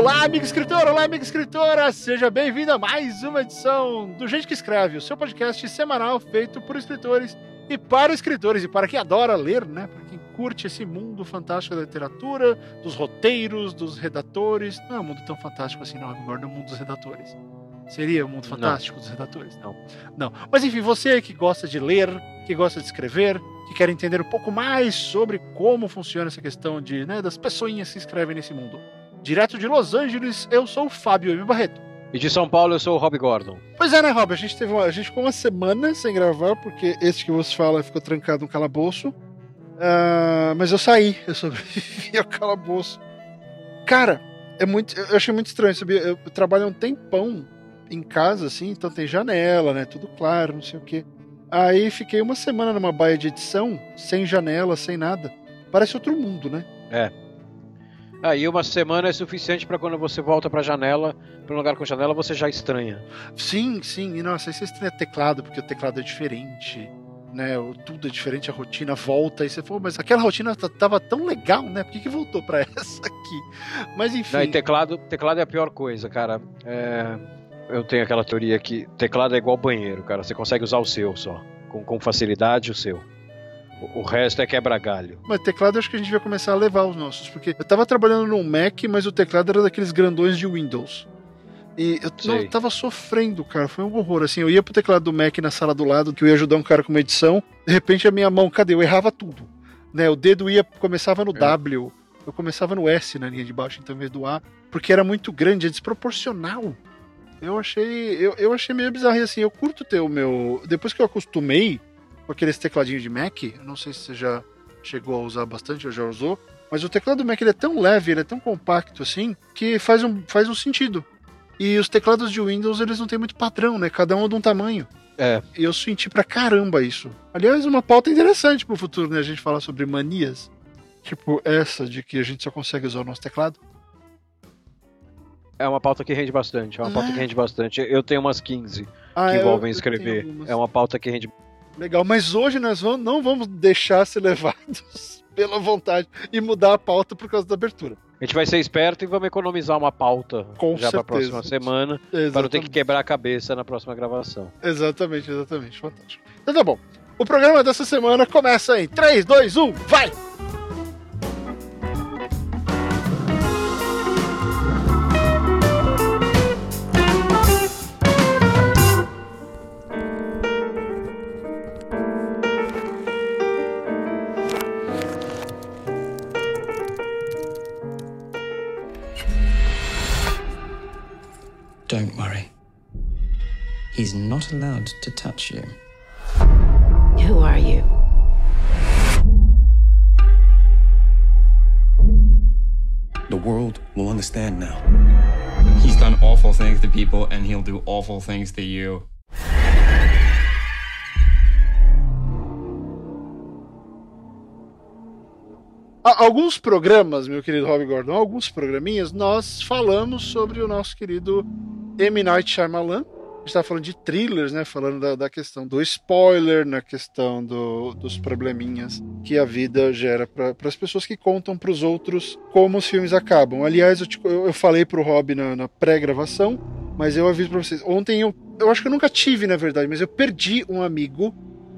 Olá, amigo escritor! Olá, amiga escritora! Seja bem-vindo a mais uma edição do Gente que Escreve, o seu podcast semanal feito por escritores e para escritores e para quem adora ler, né? Para quem curte esse mundo fantástico da literatura, dos roteiros, dos redatores. Não é um mundo tão fantástico assim, não, agora é o mundo dos redatores. Seria o mundo fantástico não. dos redatores? Não. Não. Mas enfim, você que gosta de ler, que gosta de escrever, que quer entender um pouco mais sobre como funciona essa questão de, né, das pessoinhas que escrevem nesse mundo Direto de Los Angeles, eu sou o Fábio M. Barreto. E de São Paulo, eu sou o Rob Gordon. Pois é, né, Rob? A gente, teve uma, a gente ficou uma semana sem gravar, porque esse que você fala ficou trancado no calabouço. Uh, mas eu saí, eu sobrevivi ao calabouço. Cara, é muito, eu achei muito estranho, sabia? Eu, eu trabalho um tempão em casa, assim, então tem janela, né? Tudo claro, não sei o quê. Aí fiquei uma semana numa baia de edição, sem janela, sem nada. Parece outro mundo, né? É. Aí uma semana é suficiente para quando você volta para a janela, para um lugar com janela, você já estranha. Sim, sim. E nossa, aí você estranha teclado, porque o teclado é diferente, né? Tudo é diferente, a rotina volta. E você falou, mas aquela rotina tava tão legal, né? Por que, que voltou para essa aqui? Mas enfim. Não, teclado, teclado é a pior coisa, cara. É... Eu tenho aquela teoria que teclado é igual banheiro, cara. Você consegue usar o seu só. Com, com facilidade, o seu. O resto é quebra-galho. Mas teclado acho que a gente vai começar a levar os nossos, porque eu tava trabalhando num Mac, mas o teclado era daqueles grandões de Windows. E eu não, tava sofrendo, cara. Foi um horror. Assim, eu ia pro teclado do Mac na sala do lado, que eu ia ajudar um cara com uma edição. De repente a minha mão, cadê? Eu errava tudo. Né? O dedo ia, começava no é. W, eu começava no S na linha de baixo, então, em vez do A, porque era muito grande, é desproporcional. Eu achei, eu, eu achei meio bizarro. E assim, eu curto ter o meu. Depois que eu acostumei, com aqueles tecladinhos de Mac. Não sei se você já chegou a usar bastante ou já usou. Mas o teclado do Mac ele é tão leve, ele é tão compacto assim, que faz um, faz um sentido. E os teclados de Windows, eles não têm muito padrão, né? Cada um é de um tamanho. É. E eu senti pra caramba isso. Aliás, uma pauta interessante pro futuro, né? A gente falar sobre manias. Tipo essa de que a gente só consegue usar o nosso teclado. É uma pauta que rende bastante. É uma pauta que rende bastante. Eu tenho umas 15 ah, que envolvem eu, eu escrever. É uma pauta que rende Legal, mas hoje nós vamos, não vamos deixar ser levados pela vontade e mudar a pauta por causa da abertura. A gente vai ser esperto e vamos economizar uma pauta Com já para a próxima semana, para não ter que quebrar a cabeça na próxima gravação. Exatamente, exatamente. Fantástico. Então tá bom. O programa dessa semana começa em 3, 2, 1, vai! He's not allowed to touch you. Who are you? The world will understand now. He's done awful things to people, and he'll do awful things to you. Alguns programas, meu querido Rob Gordon, alguns programinhas, nós falamos sobre o nosso querido M. Night Shyamalan. A gente tá falando de thrillers, né? Falando da, da questão do spoiler, na questão do, dos probleminhas que a vida gera para as pessoas que contam para os outros como os filmes acabam. Aliás, eu, te, eu, falei pro Rob na, na pré-gravação, mas eu aviso para vocês. Ontem eu, eu acho que eu nunca tive, na verdade, mas eu perdi um amigo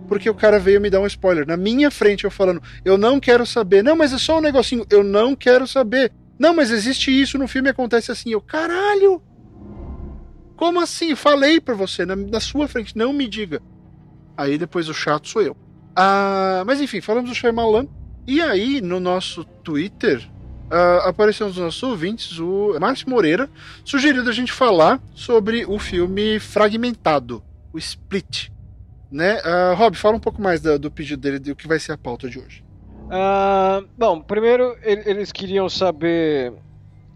porque o cara veio me dar um spoiler. Na minha frente, eu falando, eu não quero saber. Não, mas é só um negocinho. Eu não quero saber. Não, mas existe isso no filme acontece assim. Eu, caralho! Como assim? Falei pra você, na, na sua frente, não me diga. Aí depois o chato sou eu. Ah, mas enfim, falamos do Shyamalan. E aí, no nosso Twitter, uh, apareceu nos nossos ouvintes o Márcio Moreira sugeriu a gente falar sobre o filme Fragmentado, o Split. Né? Uh, Rob, fala um pouco mais do, do pedido dele, do que vai ser a pauta de hoje. Uh, bom, primeiro eles queriam saber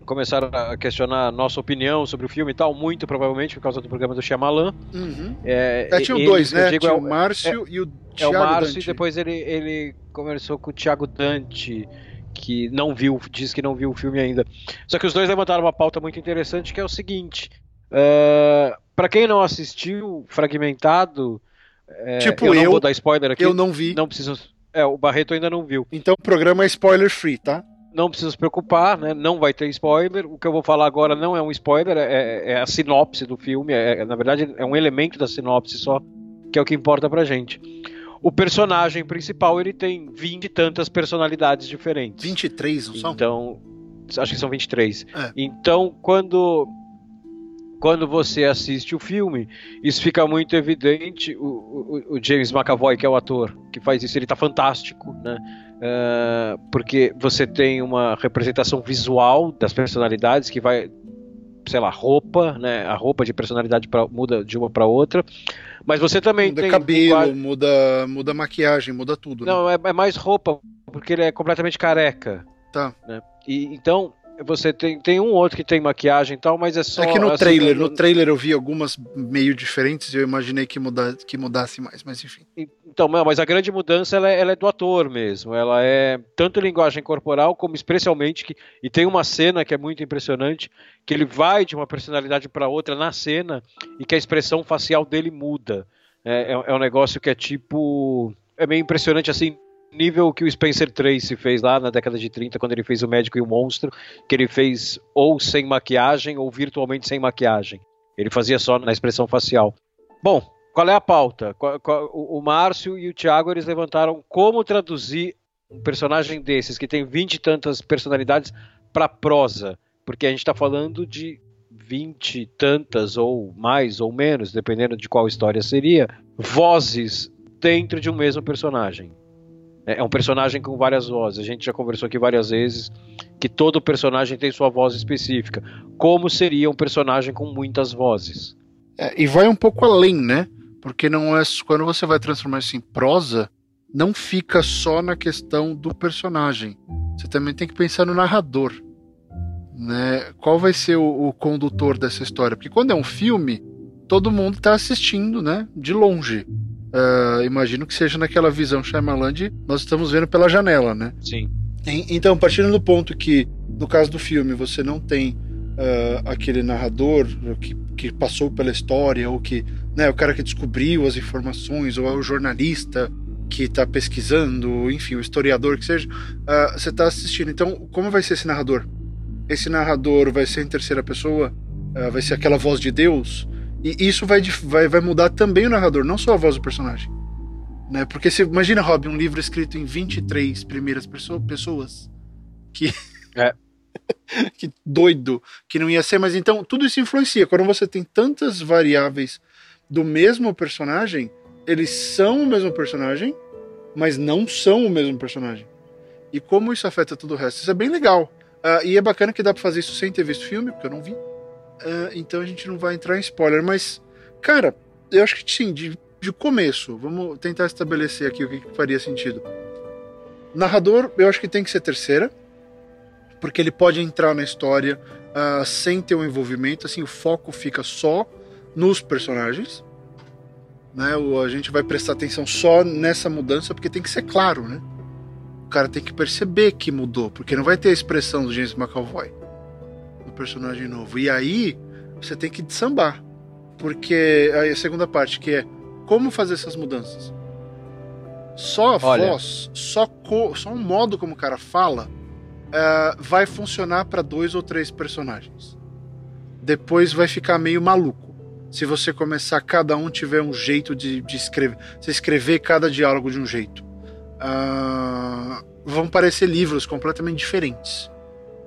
começaram a questionar a nossa opinião sobre o filme e tal, muito provavelmente por causa do programa do Shyamalan. Uhum. É, é, tinha dois, né? Digo, tinha é, o Márcio é, e o Thiago É o Márcio Dante. e depois ele, ele conversou com o Thiago Dante, que não viu, diz que não viu o filme ainda. Só que os dois levantaram uma pauta muito interessante, que é o seguinte... Uh, para quem não assistiu, Fragmentado... É, tipo eu, eu, não vou dar spoiler aqui. Eu não vi. Não preciso... É, o Barreto ainda não viu. Então o programa é spoiler free, tá? Não precisa se preocupar, né? não vai ter spoiler. O que eu vou falar agora não é um spoiler, é, é a sinopse do filme. É, na verdade, é um elemento da sinopse só, que é o que importa pra gente. O personagem principal ele tem 20 e tantas personalidades diferentes. 23, não são? Então, acho que são 23. É. Então, quando quando você assiste o filme, isso fica muito evidente. O, o, o, James McAvoy, que é o ator que faz isso, ele está fantástico, né? Uh, porque você tem uma representação visual das personalidades que vai, sei lá, roupa, né? A roupa de personalidade pra, muda de uma para outra. Mas você também muda tem cabelo, muda, muda maquiagem, muda tudo. Né? Não, é, é, mais roupa, porque ele é completamente careca. Tá. Né? E então você tem, tem um outro que tem maquiagem e tal, mas é só. É que no assim, trailer, no, trailer eu vi algumas meio diferentes e eu imaginei que, muda, que mudasse mais, mas enfim. Então, mas a grande mudança ela é, ela é, do ator mesmo. Ela é tanto linguagem corporal como expressamente que e tem uma cena que é muito impressionante que ele vai de uma personalidade para outra na cena e que a expressão facial dele muda. É, é, é um negócio que é tipo é meio impressionante assim nível que o Spencer Tracy fez lá na década de 30, quando ele fez O Médico e o Monstro, que ele fez ou sem maquiagem ou virtualmente sem maquiagem. Ele fazia só na expressão facial. Bom, qual é a pauta? O Márcio e o Thiago eles levantaram como traduzir um personagem desses, que tem vinte e tantas personalidades, para prosa. Porque a gente está falando de vinte e tantas, ou mais ou menos, dependendo de qual história seria, vozes dentro de um mesmo personagem. É, é um personagem com várias vozes. A gente já conversou aqui várias vezes que todo personagem tem sua voz específica. Como seria um personagem com muitas vozes? É, e vai um pouco além, né? Porque não é quando você vai transformar isso em prosa, não fica só na questão do personagem. Você também tem que pensar no narrador. Né? Qual vai ser o, o condutor dessa história? Porque quando é um filme, todo mundo está assistindo, né? De longe. Uh, imagino que seja naquela visão Shyamalan de nós estamos vendo pela janela, né? Sim. Então, partindo do ponto que, no caso do filme, você não tem uh, aquele narrador que, que passou pela história, ou que, né, o cara que descobriu as informações, ou é o jornalista que está pesquisando, enfim, o historiador que seja, uh, você está assistindo. Então, como vai ser esse narrador? Esse narrador vai ser em terceira pessoa? vai ser aquela voz de Deus? E isso vai, vai, vai mudar também o narrador, não só a voz do personagem. Né? Porque se imagina, Rob, um livro escrito em 23 primeiras pessoas. Que. É. que doido que não ia ser, mas então tudo isso influencia. Quando você tem tantas variáveis do mesmo personagem, eles são o mesmo personagem, mas não são o mesmo personagem. E como isso afeta todo o resto? Isso é bem legal. Uh, e é bacana que dá pra fazer isso sem ter visto o filme, porque eu não vi. Uh, então a gente não vai entrar em spoiler, mas, cara, eu acho que sim, de, de começo, vamos tentar estabelecer aqui o que, que faria sentido. Narrador, eu acho que tem que ser terceira, porque ele pode entrar na história uh, sem ter um envolvimento, assim, o foco fica só nos personagens. Né? A gente vai prestar atenção só nessa mudança, porque tem que ser claro, né? O cara tem que perceber que mudou, porque não vai ter a expressão do James McAvoy personagem novo. E aí você tem que sambar. Porque aí a segunda parte, que é como fazer essas mudanças. Só a Olha. voz, só, só um modo como o cara fala, uh, vai funcionar para dois ou três personagens. Depois vai ficar meio maluco. Se você começar, cada um tiver um jeito de, de escrever. Você escrever cada diálogo de um jeito. Uh, vão parecer livros completamente diferentes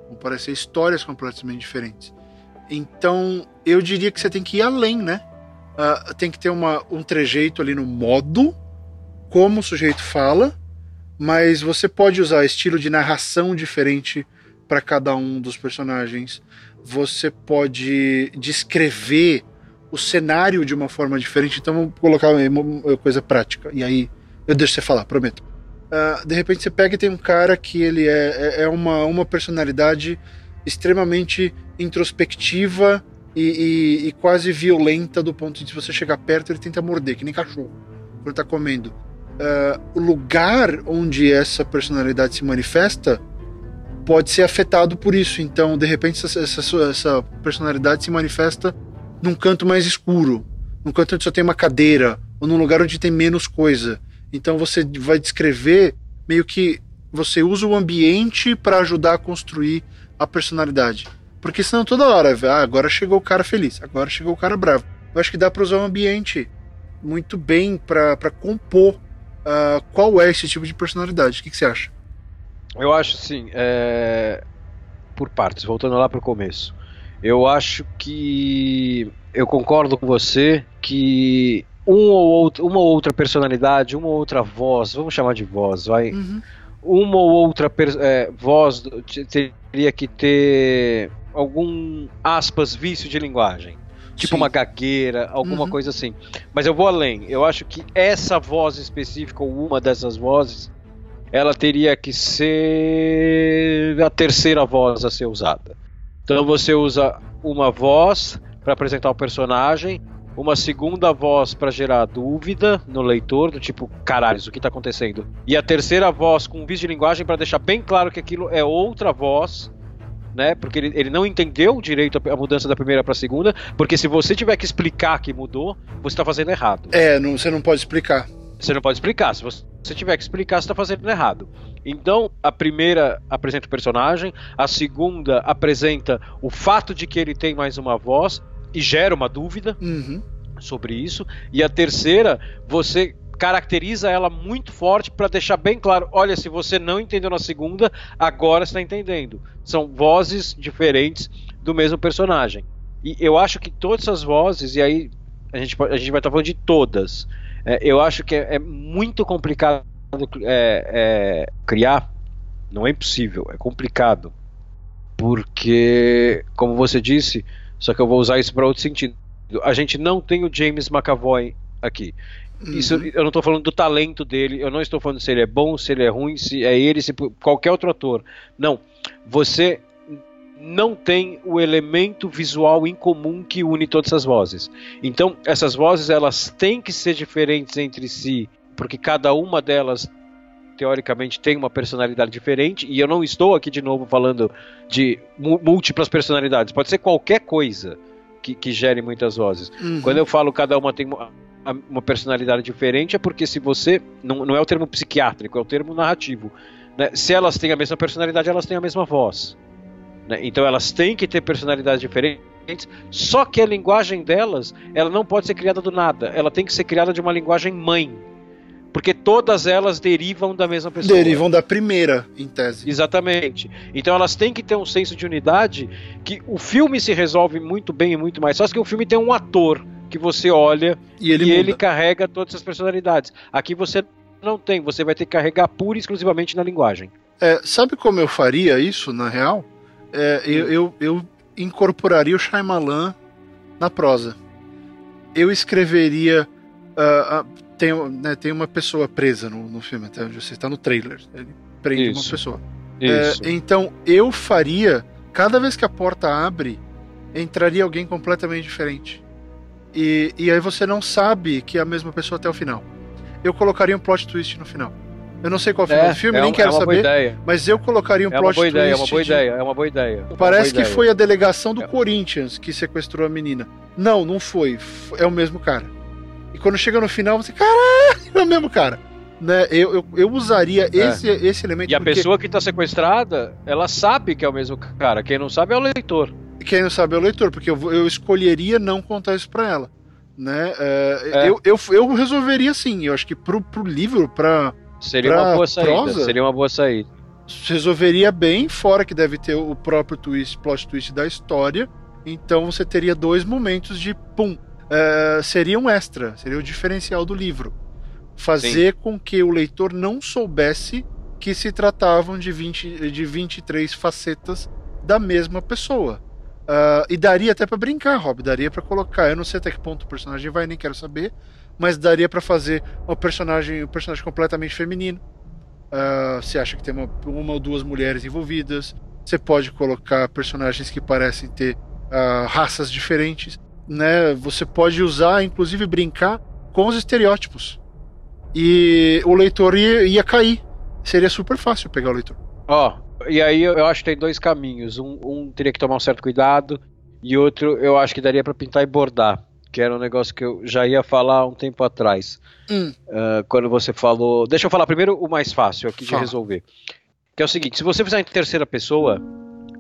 vão parecer histórias completamente diferentes. Então, eu diria que você tem que ir além, né? Uh, tem que ter uma, um trejeito ali no modo, como o sujeito fala, mas você pode usar estilo de narração diferente para cada um dos personagens. Você pode descrever o cenário de uma forma diferente. Então, vou colocar uma coisa prática. E aí, eu deixo você falar, prometo. Uh, de repente você pega e tem um cara que ele é, é, é uma, uma personalidade extremamente introspectiva e, e, e, quase violenta do ponto de você chegar perto ele tenta morder, que nem cachorro, quando tá comendo. Uh, o lugar onde essa personalidade se manifesta pode ser afetado por isso. Então, de repente, essa, essa, essa personalidade se manifesta num canto mais escuro, num canto onde só tem uma cadeira, ou num lugar onde tem menos coisa. Então você vai descrever meio que você usa o ambiente para ajudar a construir a personalidade. Porque senão toda hora, ah, agora chegou o cara feliz, agora chegou o cara bravo. Eu acho que dá para usar o ambiente muito bem para compor uh, qual é esse tipo de personalidade. O que, que você acha? Eu acho assim, é... por partes, voltando lá para o começo. Eu acho que eu concordo com você que um ou outro, uma ou outra personalidade, uma ou outra voz, vamos chamar de voz, vai. Uhum. Uma ou outra é, voz teria que ter algum aspas vício de linguagem. Tipo Sim. uma gagueira, alguma uhum. coisa assim. Mas eu vou além. Eu acho que essa voz específica, ou uma dessas vozes, ela teria que ser a terceira voz a ser usada. Então você usa uma voz para apresentar o personagem, uma segunda voz para gerar dúvida no leitor, do tipo, caralho, o que tá acontecendo? E a terceira voz com vídeo de linguagem para deixar bem claro que aquilo é outra voz, né? Porque ele, ele não entendeu direito a, a mudança da primeira para a segunda, porque se você tiver que explicar que mudou, você tá fazendo errado. É, não, você não pode explicar. Você não pode explicar. Se você tiver que explicar, você está fazendo errado. Então, a primeira apresenta o personagem, a segunda apresenta o fato de que ele tem mais uma voz, e gera uma dúvida uhum. sobre isso. E a terceira, você caracteriza ela muito forte para deixar bem claro: olha, se você não entendeu na segunda, agora está entendendo. São vozes diferentes do mesmo personagem. E eu acho que todas essas vozes, e aí a gente, a gente vai estar falando de todas, é, eu acho que é, é muito complicado é, é, criar. Não é impossível, é complicado. Porque, como você disse, só que eu vou usar isso para outro sentido. A gente não tem o James McAvoy aqui. Isso, uhum. eu não estou falando do talento dele, eu não estou falando se ele é bom, se ele é ruim, se é ele, se qualquer outro ator. Não. Você não tem o elemento visual em comum que une todas essas vozes. Então, essas vozes elas têm que ser diferentes entre si, porque cada uma delas teoricamente tem uma personalidade diferente, e eu não estou aqui de novo falando de múltiplas personalidades, pode ser qualquer coisa que, que gere muitas vozes. Uhum. Quando eu falo cada uma tem uma, personalidade diferente, é porque se você. Não, não é o termo psiquiátrico, é o termo narrativo. Né? Se elas têm a mesma personalidade, elas têm a mesma voz. Né? Então elas têm que ter personalidades diferentes só que a linguagem delas, ela não pode ser criada do nada. Ela tem que ser criada de uma linguagem mãe. Porque todas elas derivam da mesma pessoa. Derivam da primeira, em tese. Exatamente. Então elas têm que ter um senso de unidade que o filme se resolve muito bem e muito mais. Só que o filme tem um ator que você olha e ele, e ele carrega todas as personalidades. Aqui você não tem, você vai ter que carregar pura e exclusivamente na linguagem. É, sabe como eu faria isso, na real? É, eu, eu, eu incorporaria o Shyamalan na prosa. Eu escreveria. Uh, uh, tem, né, tem uma pessoa presa no, no filme, até onde você está no trailer. Ele prende Isso. uma pessoa. É, então eu faria, cada vez que a porta abre, entraria alguém completamente diferente. E, e aí você não sabe que é a mesma pessoa até o final. Eu colocaria um plot twist no final. Eu não sei qual é, o filme, é, nem quero é saber. Mas eu colocaria um é plot twist. Ideia, é uma boa ideia, é uma boa ideia. Parece boa que foi a delegação do é. Corinthians que sequestrou a menina. Não, não foi. É o mesmo cara. E quando chega no final, você, caralho, é o mesmo cara. Né? Eu, eu, eu usaria é. esse, esse elemento. E a pessoa que está sequestrada, ela sabe que é o mesmo cara. Quem não sabe é o leitor. Quem não sabe é o leitor, porque eu, eu escolheria não contar isso pra ela. Né? É, é. Eu, eu, eu resolveria sim. Eu acho que pro, pro livro, pra. Seria pra uma boa saída. Prosa, seria uma boa saída. Resolveria bem, fora que deve ter o próprio twist, plot twist da história. Então você teria dois momentos de pum, uh, seria um extra, seria o diferencial do livro. Fazer Sim. com que o leitor não soubesse que se tratavam de, 20, de 23 facetas da mesma pessoa. Uh, e daria até para brincar, Rob, daria para colocar. Eu não sei até que ponto o personagem vai, nem quero saber, mas daria para fazer o personagem, um personagem completamente feminino. Uh, você acha que tem uma, uma ou duas mulheres envolvidas? Você pode colocar personagens que parecem ter uh, raças diferentes né? Você pode usar, inclusive brincar com os estereótipos. E o leitor ia, ia cair. Seria super fácil pegar o leitor. Ó, oh, e aí eu acho que tem dois caminhos. Um, um, teria que tomar um certo cuidado, e outro eu acho que daria para pintar e bordar, que era um negócio que eu já ia falar um tempo atrás. Hum. Uh, quando você falou. Deixa eu falar primeiro o mais fácil aqui Fala. de resolver. Que é o seguinte: se você fizer em terceira pessoa,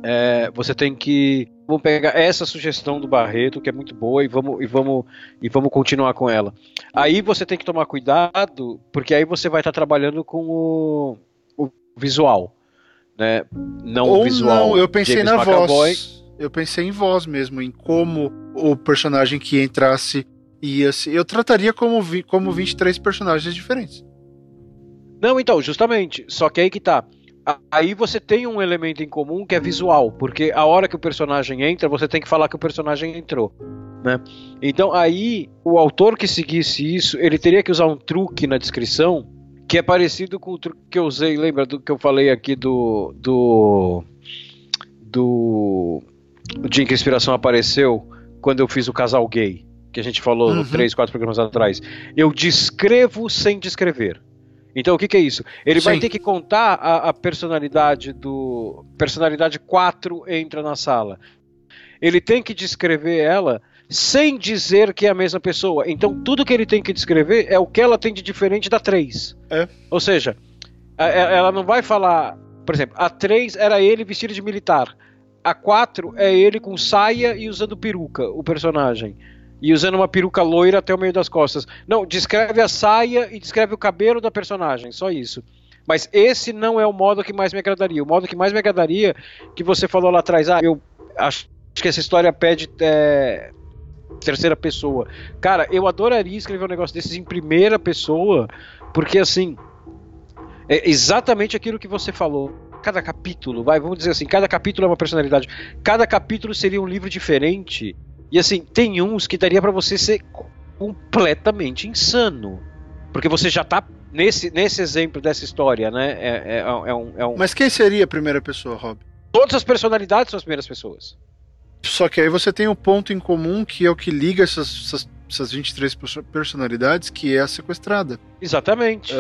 é, você tem que. Vamos pegar essa sugestão do Barreto, que é muito boa, e vamos, e vamos, e vamos continuar com ela. Aí você tem que tomar cuidado, porque aí você vai estar trabalhando com o, o visual. Né? Não Ou o visual. não, eu pensei James na McAvoy. voz. Eu pensei em voz mesmo, em como o personagem que entrasse ia se. Eu trataria como, vi, como 23 personagens diferentes. Não, então, justamente. Só que aí que tá. Aí você tem um elemento em comum que é visual, porque a hora que o personagem entra, você tem que falar que o personagem entrou, né? Então aí o autor que seguisse isso, ele teria que usar um truque na descrição que é parecido com o truque que eu usei, lembra do que eu falei aqui do do do dia em que a inspiração apareceu quando eu fiz o casal gay, que a gente falou Uhum. três, quatro programas atrás. Eu descrevo sem descrever. Então o que, que é isso? Ele vai Sim. ter que contar a, a personalidade do. Personalidade 4 entra na sala. Ele tem que descrever ela sem dizer que é a mesma pessoa. Então tudo que ele tem que descrever é o que ela tem de diferente da 3. É. Ou seja, a- a- ela não vai falar. Por exemplo, a 3 era ele vestido de militar. A 4 é ele com saia e usando peruca, o personagem. E usando uma peruca loira até o meio das costas. Não, descreve a saia e descreve o cabelo da personagem, só isso. Mas esse não é o modo que mais me agradaria. O modo que mais me agradaria, que você falou lá atrás, ah, eu acho que essa história pede é, terceira pessoa. Cara, eu adoraria escrever um negócio desses em primeira pessoa, porque assim, é exatamente aquilo que você falou. Cada capítulo, vai, vamos dizer assim, cada capítulo é uma personalidade. Cada capítulo seria um livro diferente. E assim, tem uns que daria pra você ser completamente insano. Porque você já tá nesse, nesse exemplo dessa história, né? É, é, é um, é um- Mas quem seria a primeira pessoa, Rob? Todas as personalidades são as primeiras pessoas. Só que aí você tem um ponto em comum que é o que liga essas, essas, essas 23 perso- personalidades, que é a sequestrada. Exatamente.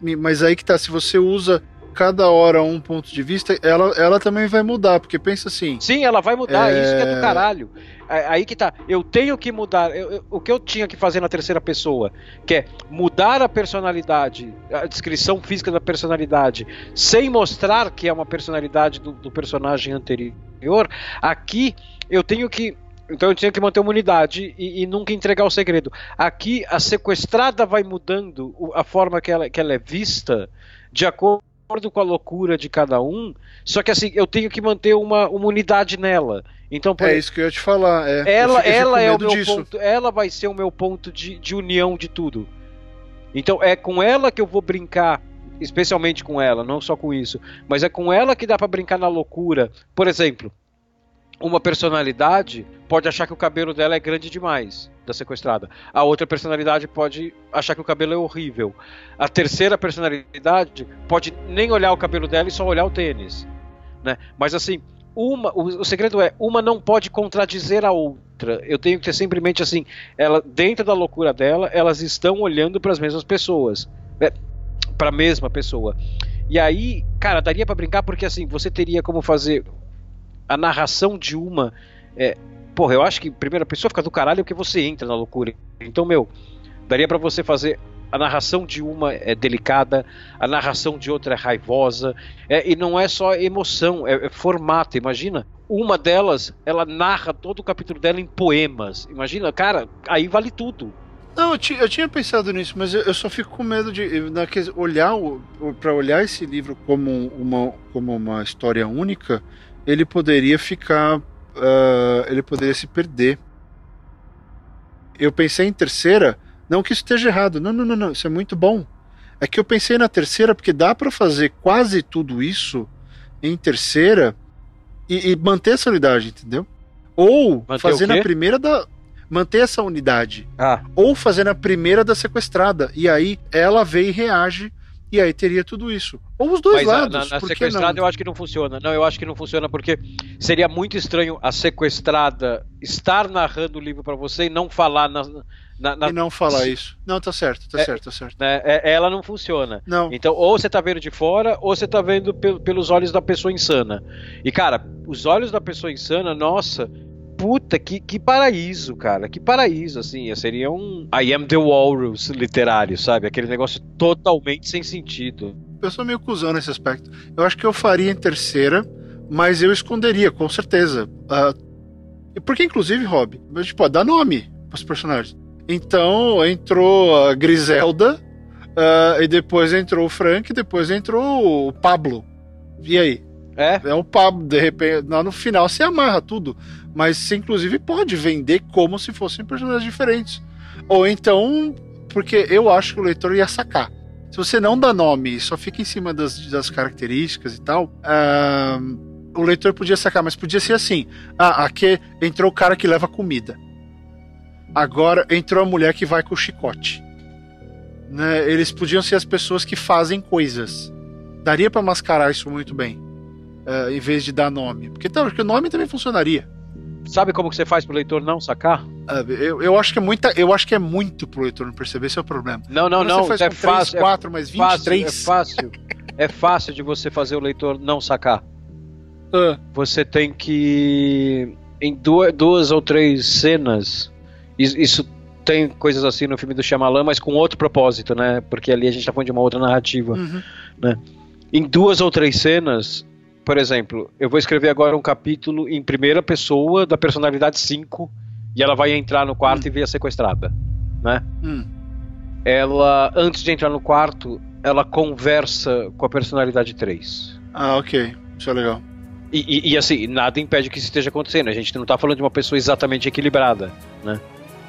Mi- Mas aí que tá, se você usa cada hora um ponto de vista, ela, ela também vai mudar, porque pensa assim. Sim, ela vai mudar, É. isso que é do caralho. É- Aí que tá, eu tenho que mudar. eu- eu- o que eu tinha que fazer na terceira pessoa, que é mudar a personalidade, a descrição física da personalidade, sem mostrar que é uma personalidade do, do personagem anterior, aqui eu tenho que. Então eu tinha que manter uma unidade e, e nunca entregar o segredo. Aqui a sequestrada vai mudando a forma que ela, que ela é vista de acordo com a loucura de cada um. Só que assim, eu tenho que manter uma, uma unidade nela. Então, por É isso que eu ia te falar. É, ela, ela é o meu disso. ponto, ela vai ser o meu ponto de, de união de tudo. Então é com ela que eu vou brincar, especialmente com ela, não só com isso, mas é com ela que dá pra brincar na loucura. Por exemplo, uma personalidade pode achar que o cabelo dela é grande demais, da sequestrada. A outra personalidade pode achar que o cabelo é horrível. A terceira personalidade pode nem olhar o cabelo dela e só olhar o tênis, né? Mas assim, uma, o, o segredo é, uma não pode contradizer a outra. Eu tenho que ter sempre em mente assim, ela dentro da loucura dela, elas estão olhando para as mesmas pessoas, né? para a mesma pessoa. E aí, cara, daria pra brincar porque assim, você teria como fazer a narração de uma é, porra, eu acho que primeira pessoa fica do caralho porque você entra na loucura. Então, meu, daria pra você fazer a narração de uma é delicada, a narração de outra é raivosa, é, e não é só emoção, é, é formato. Imagina, uma delas, ela narra todo o capítulo dela em poemas. Imagina, cara, aí vale tudo. Não, eu, eu tinha pensado nisso, mas eu, eu só fico com medo de na olhar para olhar esse livro como uma, como uma história única, ele poderia ficar, ah, ele poderia se perder. Eu pensei em terceira, não que isso esteja errado, não, não, não, não, isso é muito bom. É que eu pensei na terceira porque dá para fazer quase tudo isso em terceira e, e manter essa unidade, entendeu? Ou Manter fazer na primeira da manter essa unidade Ah, ou fazer na primeira da sequestrada. E aí ela vem e reage, e aí teria tudo isso. Ou os dois Mas a- lados. na, na sequestrada não? eu acho que não funciona. Não, eu acho que não funciona porque seria muito estranho a sequestrada estar narrando o livro pra você e não falar na. na- na- E não falar isso. Não, tá certo, tá É- certo, tá certo. né, é- ela não funciona. Não, Então, ou você tá vendo de fora, ou você tá vendo pel- pelos olhos da pessoa insana. E, cara, os olhos da pessoa insana, nossa, puta, que, que paraíso, cara. Que paraíso, assim. Seria um I am the Walrus literário, sabe? Aquele negócio totalmente sem sentido. eu sou meio cuzão nesse aspecto. Eu acho que eu faria em terceira, mas eu esconderia, com certeza. Uh, porque, inclusive, Rob, tipo, dá nome pros personagens. Então entrou a Griselda, uh, e depois entrou o Frank, e depois entrou o Pablo. E aí? É? É o Pablo, de repente, no final se amarra tudo. Mas você, inclusive, pode vender como se fossem personagens diferentes. Ou então, porque eu acho que o leitor ia sacar. Se você não dá nome e só fica em cima das, das características e tal, uh, o leitor podia sacar, mas podia ser assim: ah, aqui entrou o cara que leva comida. Agora entrou a mulher que vai com o chicote. Né? Eles podiam ser as pessoas que fazem coisas. Daria para mascarar isso muito bem, uh, em vez de dar nome. Porque, tá, porque o nome também funcionaria. Sabe como que você faz pro leitor não sacar? Uh, eu, eu, acho que é muita, eu acho que é muito pro leitor não perceber, esse é o problema. Não, não, não. Você faz é com fácil. 3, 4, mais 23. É fácil. é fácil de você fazer o leitor não sacar. Uh. Você tem que. Em duas, duas ou três cenas. Isso tem coisas assim no filme do Shyamalan, mas com outro propósito, né? Porque ali a gente tá falando de uma outra narrativa. Uhum. Né? Em duas ou três cenas, por exemplo, eu vou escrever agora um capítulo em primeira pessoa da personalidade 5 e ela vai entrar no quarto Hum. e ver a sequestrada, né? Hum. Ela, antes de entrar no quarto, ela conversa com a personalidade 3. Ah, ok. Isso é legal. E, e- e, assim, nada impede que isso esteja acontecendo. A gente não tá falando de uma pessoa exatamente equilibrada, né?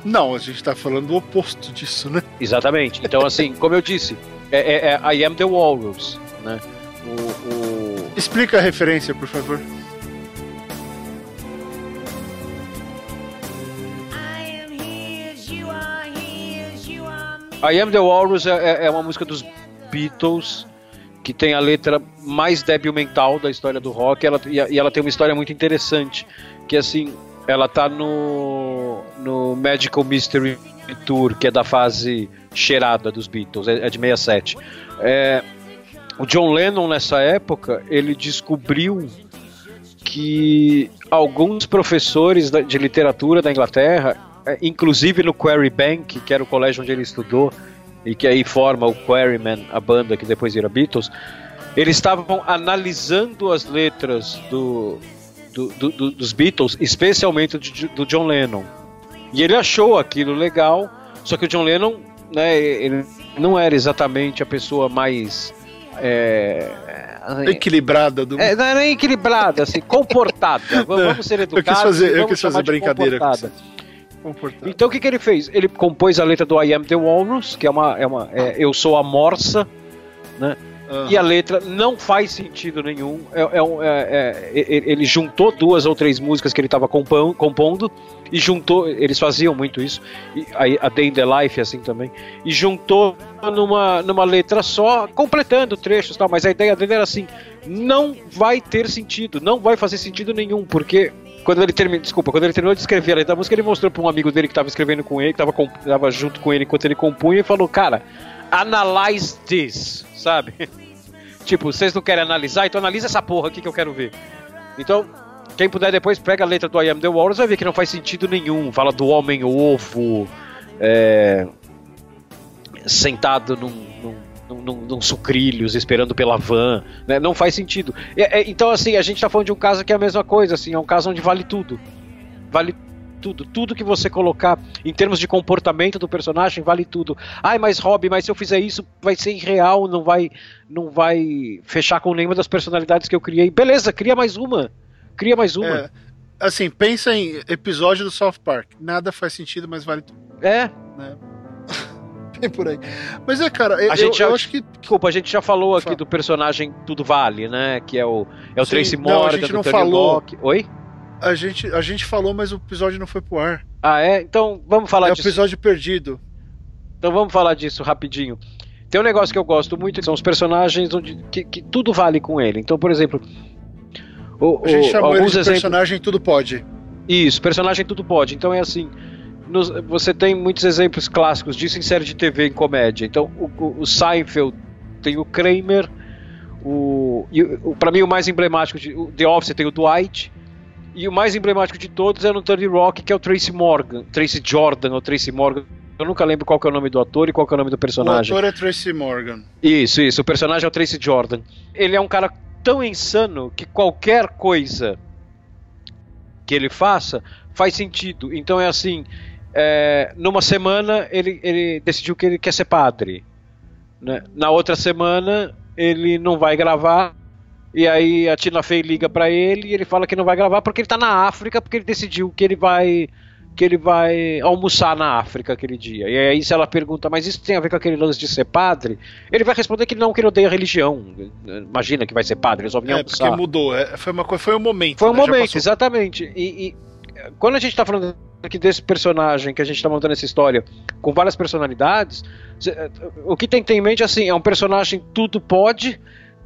Não, a gente tá falando do oposto disso, né? Exatamente. Então, assim, como eu disse, é, é, é I am the walrus, né? O, o- Explica a referência, por favor. I Am the Walrus é, é- é uma música dos Beatles que tem a letra mais débil mental da história do rock ela, e, e ela tem uma história muito interessante que assim ela tá no no Magical Mystery Tour que é da fase cheirada dos Beatles é, é de 67 é, o John Lennon nessa época ele descobriu que alguns professores de literatura da Inglaterra, eh, inclusive no Quarry Bank, que era o colégio onde ele estudou, e que aí forma o Quarrymen, a banda que depois vira Beatles, eles estavam analisando as letras do, do- do- do- dos Beatles, especialmente do John Lennon. E ele achou aquilo legal, só que o John Lennon, né, ele não era exatamente a pessoa mais. É, Equilibrada do. é, não é equilibrada, assim, comportada. Vamos, ser eu educados. quis fazer, eu quis fazer brincadeira com comportada. você. Confortável. Então o que, que ele fez? Ele compôs a letra do I Am the Walrus, que é uma. É uma é, eu sou a morsa, Ah, e a letra não faz sentido nenhum. É, é é- é- ele juntou duas ou três músicas que ele estava compondo e juntou. Eles faziam muito isso. E a, a Day in the Life assim também. E juntou numa, numa letra só, completando trechos e tal. Mas a ideia dele era assim: não vai ter sentido, não vai fazer sentido nenhum, porque. Quando ele terminou, desculpa, quando ele terminou de escrever a letra da música, ele mostrou para um amigo dele que estava escrevendo com ele, que estava junto com ele enquanto ele compunha, e falou: Cara, analyze this, sabe? Tipo, vocês não querem analisar, então analisa essa porra aqui que eu quero ver. Então, quem puder depois pega a letra do I Am The Walrus vai ver que não faz sentido nenhum. Fala do homem ovo, é, sentado num, num, num, num- sucrilhos, esperando pela van. né? Não faz sentido. É, é, então, assim, a gente tá falando de um caso que é a mesma coisa, assim, é um caso onde vale tudo. Vale tudo, tudo que você colocar em termos de comportamento do personagem vale tudo. Ai, mas Rob, mas se eu fizer isso vai ser irreal, não vai não vai fechar com nenhuma das personalidades que eu criei. Beleza, cria mais uma. Cria mais uma. é, assim, pensa em episódio do South Park. Nada faz sentido, mas vale tudo. É, Bem por aí. Mas é, cara, eu, gente já- eu acho que. desculpa, a gente já falou aqui Fala. do personagem Tudo Vale, né? Que é o é o Sim, Tracy não, a Morgan gente do não Tony falou. Locke. Oi? A gente, a gente falou, mas o episódio não foi pro ar. Ah, é? Então vamos falar é o disso. episódio perdido. Então vamos falar disso rapidinho. Tem um negócio que eu gosto muito, que são os personagens onde que, que tudo vale com ele. Então, por exemplo, o, A gente o- chamou ele alguns de exemplos. personagem Tudo Pode. Isso, personagem tudo pode. Então é assim. nos- você tem muitos exemplos clássicos disso em série de TV, em comédia. Então o, o- o Seinfeld tem o Kramer. O, e o, o- pra mim o mais emblemático de o The Office tem o Dwight. E o mais emblemático de todos é no 30 Rock, que é o Tracy Morgan, Tracy Jordan ou Tracy Morgan. Eu nunca lembro qual que é o nome do ator e qual que é o nome do O personagem. ator é Tracy Morgan. Isso, isso. O personagem é o Tracy Jordan. Ele é um cara tão insano que qualquer coisa que ele faça faz sentido. Então é assim: é, numa semana ele, ele decidiu que ele quer ser padre. né? Na outra semana ele não vai gravar. E aí a Tina Fey liga pra ele e ele fala que não vai gravar porque ele tá na África, porque ele decidiu que ele vai que ele vai almoçar na África aquele dia. E aí se ela pergunta, mas isso tem a ver com aquele lance de ser padre? Ele vai responder que não, que ele odeia religião. Imagina que vai ser padre, ele só vinha É, porque almoçar. mudou. é, foi, uma, foi um momento. Foi um né, momento, exatamente. E, e, quando a gente tá falando aqui desse personagem, que a gente tá montando essa história com várias personalidades, o que tem que ter em mente assim, é um personagem tudo pode,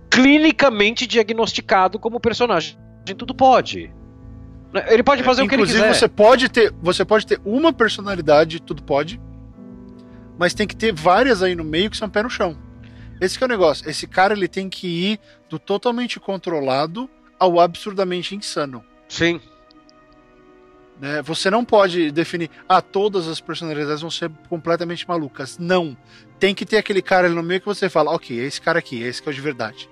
clinicamente diagnosticado como personagem tudo pode. Ele pode fazer o que ele Inclusive, quiser. você pode ter. Você pode ter uma personalidade, tudo pode. Mas tem que ter várias aí no meio que são pé no chão. Esse que é o negócio. Esse cara ele tem que ir do totalmente controlado ao absurdamente insano. Sim. né? Você não pode definir, ah, todas as personalidades vão ser completamente malucas. Não. Tem que ter aquele cara ali no meio que você fala, ok, é esse cara aqui, é esse que é o de verdade.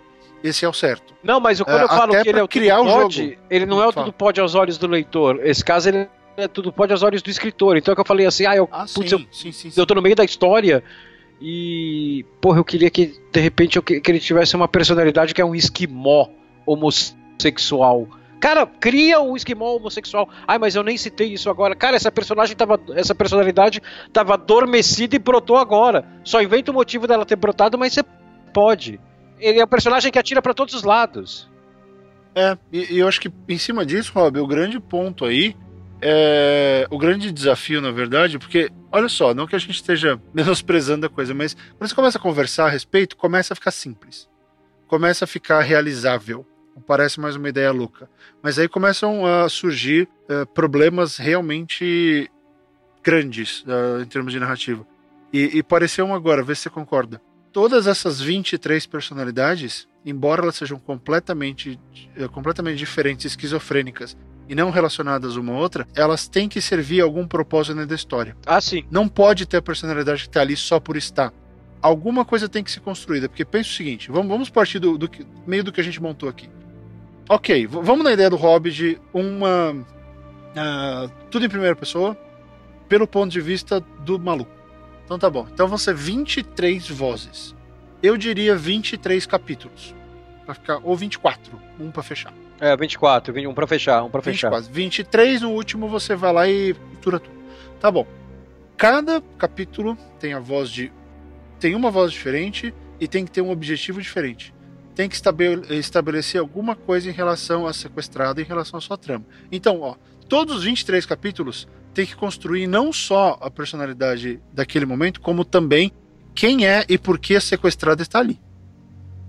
Esse é o certo. Não, mas quando É, eu falo até que ele é o criar tudo o pode, jogo. ele não é o tudo pode aos olhos do leitor. Esse caso ele é tudo pode aos olhos do escritor. Então é que eu falei assim, ah, eu, Ah, putz, sim, eu, sim, sim, eu tô no meio da história e, porra, eu queria que de repente eu que, que ele tivesse uma personalidade que é um esquimó homossexual. Cara, cria um esquimó homossexual. Ai, mas eu nem citei isso agora. Cara, essa personagem tava. Essa personalidade tava adormecida e brotou agora. Só inventa o motivo dela ter brotado, mas você pode. Ele é um personagem que atira pra todos os lados. É, e, e eu acho que em cima disso, Rob, o grande ponto aí é o grande desafio, na verdade, porque, olha só, não que a gente esteja menosprezando a coisa, mas quando você começa a conversar a respeito, começa a ficar simples. Começa a ficar realizável. Parece mais uma ideia louca. Mas aí começam a surgir eh, problemas realmente grandes eh, em termos de narrativa. E, e pareceu um agora, vê se você concorda. Todas essas 23 personalidades, embora elas sejam completamente, eh, completamente diferentes, esquizofrênicas e não relacionadas uma à outra, elas têm que servir a algum propósito dentro da história. Ah, sim. Não pode ter a personalidade que está ali só por estar. Alguma coisa tem que ser construída, porque pensa o seguinte: vamos, vamos partir do, do que- meio do que a gente montou aqui. Ok, vamos na ideia do hobby de uma. ah, tudo em primeira pessoa, pelo ponto de vista do maluco. Então tá bom. Então vão ser 23 vozes. Eu diria 23 capítulos. Pra ficar, ou 24, um pra fechar. É, 24, 21 pra fechar, um pra fechar. 24. 23 no último você vai lá e costura tudo. Tá bom. Cada capítulo tem a voz de. Tem uma voz diferente e tem que ter um objetivo diferente. Tem que estabe- estabelecer alguma coisa em relação a sequestrado, em relação à sua trama. Então, ó, todos os 23 capítulos tem que construir não só a personalidade daquele momento, como também quem é e por que a sequestrada está ali.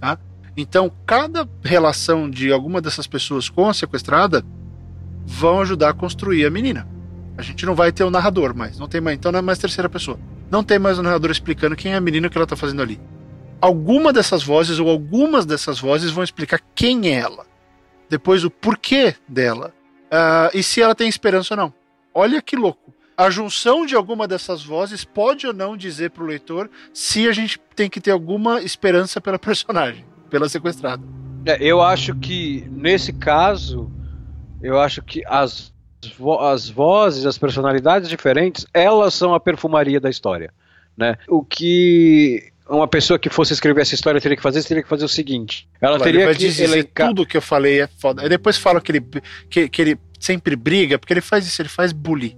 Tá? Então, cada relação de alguma dessas pessoas com a sequestrada vão ajudar a construir a menina. A gente não vai ter o narrador mais, não tem mais, então não é mais terceira pessoa. Não tem mais o narrador explicando quem é a menina que ela está fazendo ali. Alguma dessas vozes ou algumas dessas vozes vão explicar quem é ela. Depois o porquê dela. ah, e se ela tem esperança ou não. Olha que louco. A junção de alguma dessas vozes pode ou não dizer para o leitor se a gente tem que ter alguma esperança pela personagem, pela sequestrada. É, eu acho que, nesse caso, eu acho que as, vo- as vozes, as personalidades diferentes, elas são a perfumaria da história. Né? O que uma pessoa que fosse escrever essa história teria que fazer, teria que fazer o seguinte: ela Ele teria vai que dizer elencar. tudo que eu falei é foda. Aí depois fala que ele, que, que ele sempre briga, porque ele faz isso, ele faz bullying.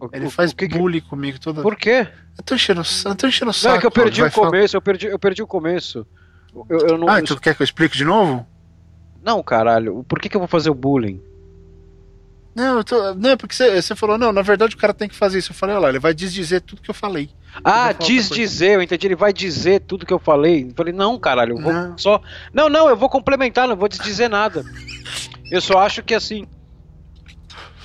O- Ele faz que que- bullying comigo toda Por quê? Eu tô enchendo, eu tô enchendo o Não, saco. é que eu perdi o falar- começo, eu perdi, eu perdi o começo. Eu, eu não, Ah, então quer que eu explique de novo? Não, caralho, por que, que eu vou fazer o bullying? Não, tô, não, é porque você, falou, não, na verdade o cara tem que fazer isso. Eu falei, olha lá, ele vai desdizer tudo que eu falei. Ah, vou falar diz outra coisa. dizer, eu entendi. Ele vai dizer tudo que eu falei. Eu falei, não, caralho, eu vou Não. só. Não, não, eu vou complementar, não vou desdizer nada. Eu só acho que assim.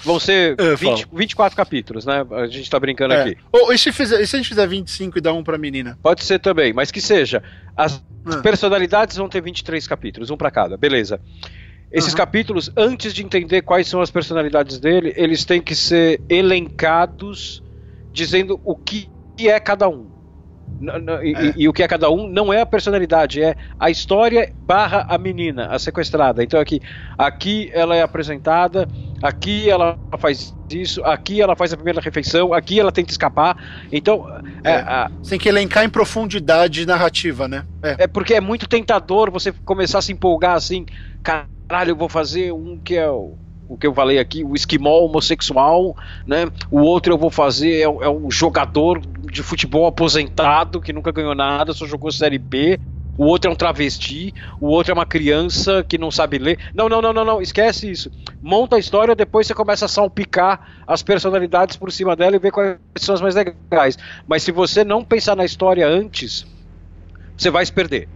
Vão ser É, 20, 24 capítulos, né? A gente tá brincando É. aqui. Ou, e, se fizer, e se a gente fizer 25 e dar um pra menina? Pode ser também, mas que seja. As Ah. personalidades vão ter 23 capítulos, um pra cada, beleza. Esses Aham. capítulos, antes de entender quais são as personalidades dele, eles têm que ser elencados dizendo o que é cada um. E, e- e o que é cada um não é a personalidade, é a história barra a menina, a sequestrada. Então aqui, aqui ela é apresentada, aqui ela faz isso, aqui ela faz a primeira refeição, aqui ela tenta escapar. Então é, É. a- tem que elencar em profundidade narrativa, né? É. é porque é muito tentador você começar a se empolgar assim, caralho, eu vou fazer um que é o, o que eu falei aqui, o esquimó homossexual, né? O outro eu vou fazer é, é um jogador de futebol aposentado que nunca ganhou nada, só jogou série B. O outro é um travesti, o outro é uma criança que não sabe ler. Não, não, não, não, não, esquece isso. Monta a história, depois você começa a salpicar as personalidades por cima dela e ver quais são as mais legais. Mas se você não pensar na história antes, você vai se perder.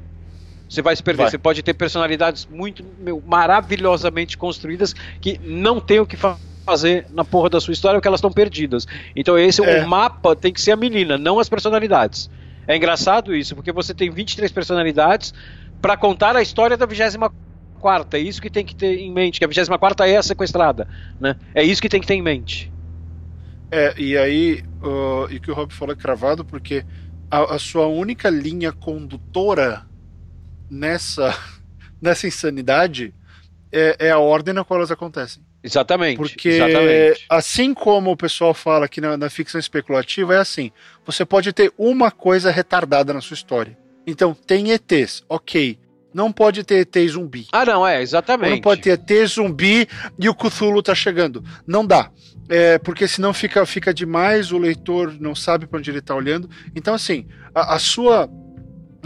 Você vai se perder. Vai. Você pode ter personalidades muito meu, maravilhosamente construídas que não tem o que fa- fazer na porra da sua história porque elas estão perdidas. Então esse É. o mapa tem que ser a menina, não as personalidades. É engraçado isso, porque você tem 23 personalidades para contar a história da 24 É isso que tem que ter em mente, que a 24 é a sequestrada, né? É isso que tem que ter em mente. É, e aí, uh, e o que o Rob falou é cravado, porque a, a sua única linha condutora nessa, nessa insanidade é, é a ordem na qual elas acontecem. Exatamente. Porque, exatamente. assim como o pessoal fala aqui na, na ficção especulativa, é assim: você pode ter uma coisa retardada na sua história. Então, tem ETs, ok. Não pode ter ET zumbi. Ah, não, é, Ou exatamente. não pode ter ET zumbi e o Cthulhu tá chegando. Não dá. É, porque senão fica, fica demais, o leitor não sabe para onde ele tá olhando. Então, assim, a, a sua.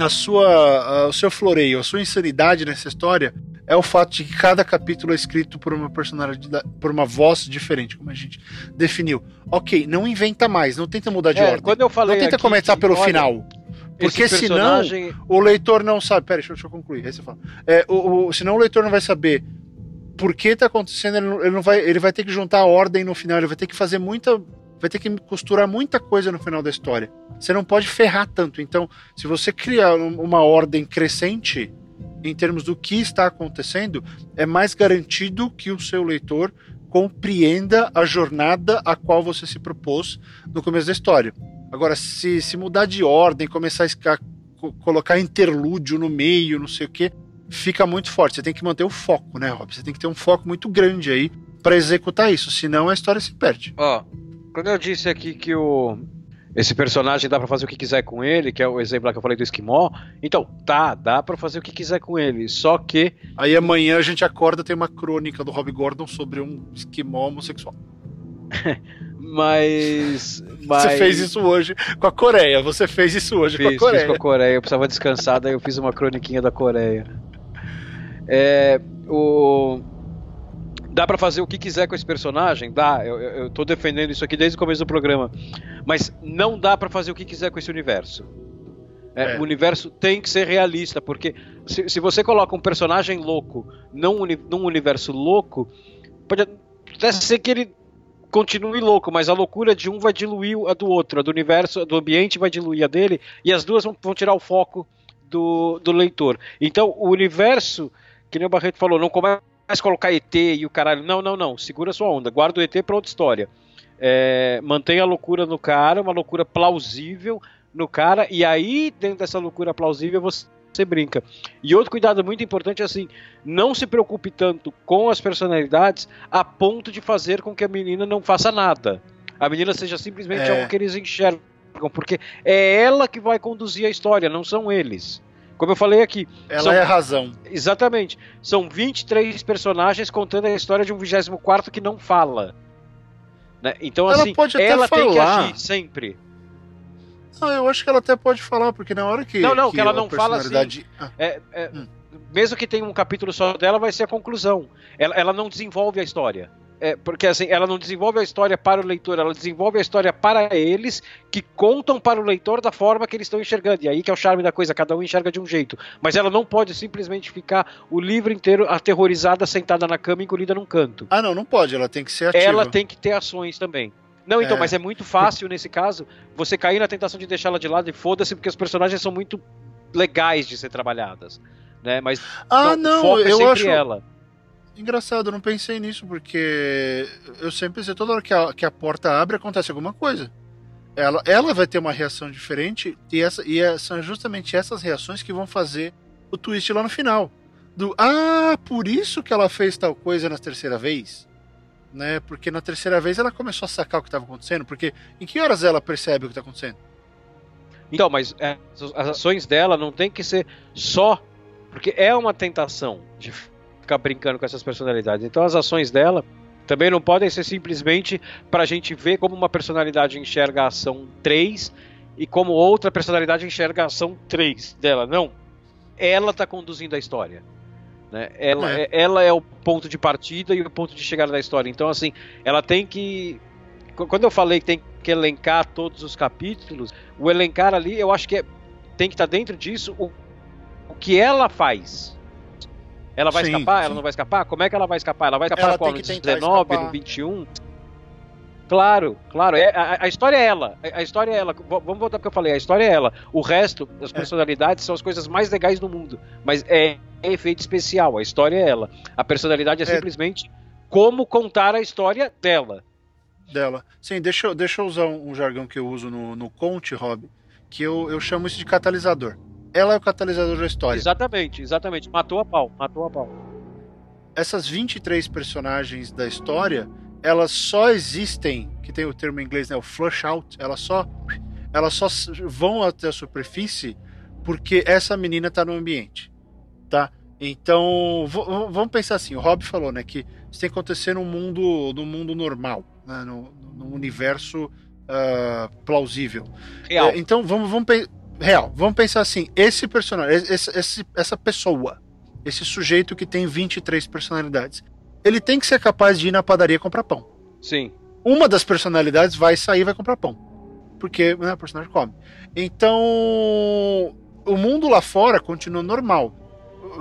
A sua, a- o seu floreio, a sua insanidade nessa história é o fato de que cada capítulo é escrito por uma personalidade, por uma voz diferente, como a gente definiu. Ok, não inventa mais, não tenta mudar de É, ordem. quando eu falei Não tenta começar pelo olha, final. Porque esse senão personagem- o leitor não sabe. Pera, deixa, eu- deixa eu concluir. Aí você fala. É, o, o- senão o leitor não vai saber por que tá acontecendo. Ele não, ele não vai, ele vai ter que juntar a ordem no final. Ele vai ter que fazer muita. Vai ter que costurar muita coisa no final da história. Você não pode ferrar tanto. Então, se você criar um- uma ordem crescente em termos do que está acontecendo, é mais garantido que o seu leitor compreenda a jornada a qual você se propôs no começo da história. Agora, se, se mudar de ordem, começar a colocar interlúdio no meio, não sei o que, fica muito forte. Você tem que manter o foco, né, Rob? Você tem que ter um foco muito grande aí para executar isso, senão a história se perde. Ó, quando eu disse aqui que o esse personagem dá pra fazer o que quiser com ele, que é o exemplo lá que eu falei do esquimó, então, tá, dá pra fazer o que quiser com ele, só que Aí amanhã a gente acorda tem uma crônica do Rob Gordon sobre um esquimó homossexual. mas, mas Você fez isso hoje com a Coreia. Você fez isso hoje fiz, com a Coreia. fiz com a Coreia, eu precisava descansar, daí eu fiz uma croniquinha da Coreia. É, o Dá pra fazer o que quiser com esse personagem? Dá, eu, eu, tô defendendo isso aqui desde o começo do programa. Mas não dá pra fazer o que quiser com esse universo. É, É. O universo tem que ser realista, porque se, se você coloca um personagem louco num, uni- num universo louco, pode até ser que ele continue louco, mas a loucura de um vai diluir a do outro, a do universo, do ambiente vai diluir a dele, e as duas vão, vão tirar o foco do, do leitor. Então, o universo, que nem o Barreto falou, não começa a colocar ET e o caralho. Não, não, não. Segura sua onda. Guarda o ET pra outra história. É, mantenha a loucura no cara, uma loucura plausível no cara, e aí, dentro dessa loucura plausível, você. Você brinca. E outro cuidado muito importante é assim: não se preocupe tanto com as personalidades a ponto de fazer com que a menina não faça nada. A menina seja simplesmente É. algo que eles enxergam, porque é ela que vai conduzir a história, não são eles. Como eu falei aqui, Ela São- é a razão. Exatamente. São 23 personagens contando a história de um 24 que não fala. Né? Então, Ela assim, pode até ela tem que falar. agir sempre. Não, eu acho que ela até pode falar, porque na hora que. Não, não, que ela a não fala assim. Ah, É, é, Hum. Mesmo que tenha um capítulo só dela, vai ser a conclusão. Ela, ela não desenvolve a história. É, porque assim, ela não desenvolve a história para o leitor, ela desenvolve a história para eles, que contam para o leitor da forma que eles estão enxergando. E aí que é o charme da coisa, cada um enxerga de um jeito. Mas ela não pode simplesmente ficar o livro inteiro aterrorizada, sentada na cama, engolida num canto. Ah, não, não pode, ela tem que ser ativa. ela tem que ter ações também. Não, então, É. mas é muito fácil nesse caso você cair na tentação de deixá-la de lado e foda-se, porque os personagens são muito legais de ser trabalhadas. Né? Mas Ah, não, é eu sempre acho ela. Engraçado, eu não pensei nisso, porque eu sempre pensei, toda hora que a, que a porta abre, acontece alguma coisa. ela, ela vai ter uma reação diferente e, essa, e é, são justamente essas reações que vão fazer o twist lá no final. Do ah, por isso que ela fez tal coisa na terceira vez? Né? Porque na terceira vez ela começou a sacar o que estava acontecendo. Porque em que horas ela percebe o que está acontecendo? Então, mas é, as ações dela não tem que ser só. Porque é uma tentação de ficar brincando com essas personalidades. Então as ações dela também não podem ser simplesmente para a gente ver como uma personalidade enxerga a ação 3 e como outra personalidade enxerga a ação 3 dela. Não. Ela está conduzindo a história. Né? Ela, é. é. ela é o ponto de partida e o ponto de chegada da história. Então, assim, ela tem que. Quando eu falei que tem que elencar todos os capítulos, o elencar ali, eu acho que é, tem que estar tá dentro disso o, o que ela faz. Ela vai sim, escapar? Sim. Ela não vai escapar? Como é que ela vai escapar? Ela vai escapar ela qual? No 19, escapar. no 21? Claro, claro. É, a, a, história é ela. A, história é ela. Vamos voltar porque eu falei. A história é ela. O resto, as é. personalidades, são as coisas mais legais do mundo. Mas é, é efeito especial. A história é ela. A personalidade é, é, simplesmente como contar a história dela. Dela. Sim, deixa, deixa eu usar um, um jargão que eu uso no, no Conte, Rob, que eu, eu chamo isso de catalisador. Ela é o catalisador da história. Exatamente, exatamente. Matou a pau, matou a pau. Essas 23 personagens da história, elas só existem, que tem o termo em inglês, né, o flush out, elas só elas só vão até a superfície porque essa menina está no ambiente, tá? Então, vamos pensar assim, o Rob falou, né, que isso tem que acontecer no mundo, no mundo normal, né, no, no universo uh, plausível. Real. É, então, vamos, vamos real, vamos pensar assim: esse personagem, esse, esse, essa pessoa, esse sujeito que tem 23 personalidades, ele tem que ser capaz de ir na padaria comprar pão. Sim. Uma das personalidades vai sair e vai comprar pão. Porque né, o personagem come. Então, o mundo lá fora continua normal.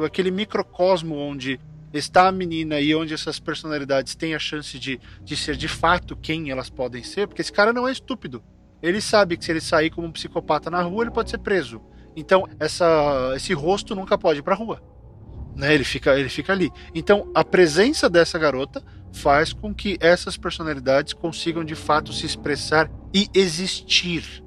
Aquele microcosmo onde está a menina e onde essas personalidades têm a chance de, de ser de fato quem elas podem ser, porque esse cara não é estúpido. Ele sabe que se ele sair como um psicopata na rua, ele pode ser preso. Então, essa, esse rosto nunca pode ir pra rua. Né? Ele, fica, ele fica ali. Então, a presença dessa garota faz com que essas personalidades consigam de fato se expressar e existir.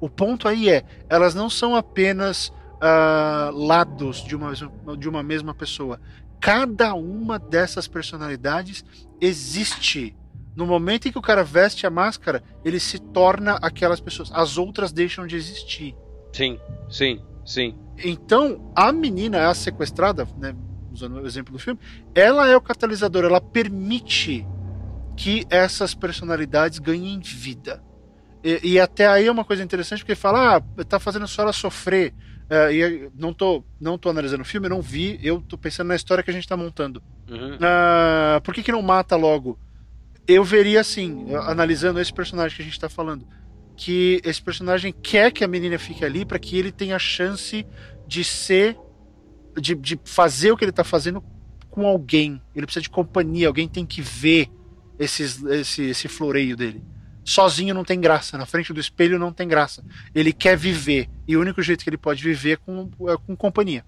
O ponto aí é, elas não são apenas uh, lados de uma, de uma mesma pessoa. Cada uma dessas personalidades existe no momento em que o cara veste a máscara, ele se torna aquelas pessoas. As outras deixam de existir. Sim, sim, sim. Então, a menina, a sequestrada, né, usando o exemplo do filme, ela é o catalisador, ela permite que essas personalidades ganhem vida. E, e até aí é uma coisa interessante, porque fala, ah, tá fazendo só ela sofrer. É, e não tô, não tô analisando o filme, eu não vi, eu tô pensando na história que a gente tá montando. Uhum. Ah, por que, que não mata logo? Eu veria assim, analisando esse personagem que a gente está falando, que esse personagem quer que a menina fique ali para que ele tenha a chance de ser, de, de fazer o que ele está fazendo com alguém. Ele precisa de companhia, alguém tem que ver esses, esse, esse floreio dele. Sozinho não tem graça, na frente do espelho não tem graça. Ele quer viver e o único jeito que ele pode viver é com, é com companhia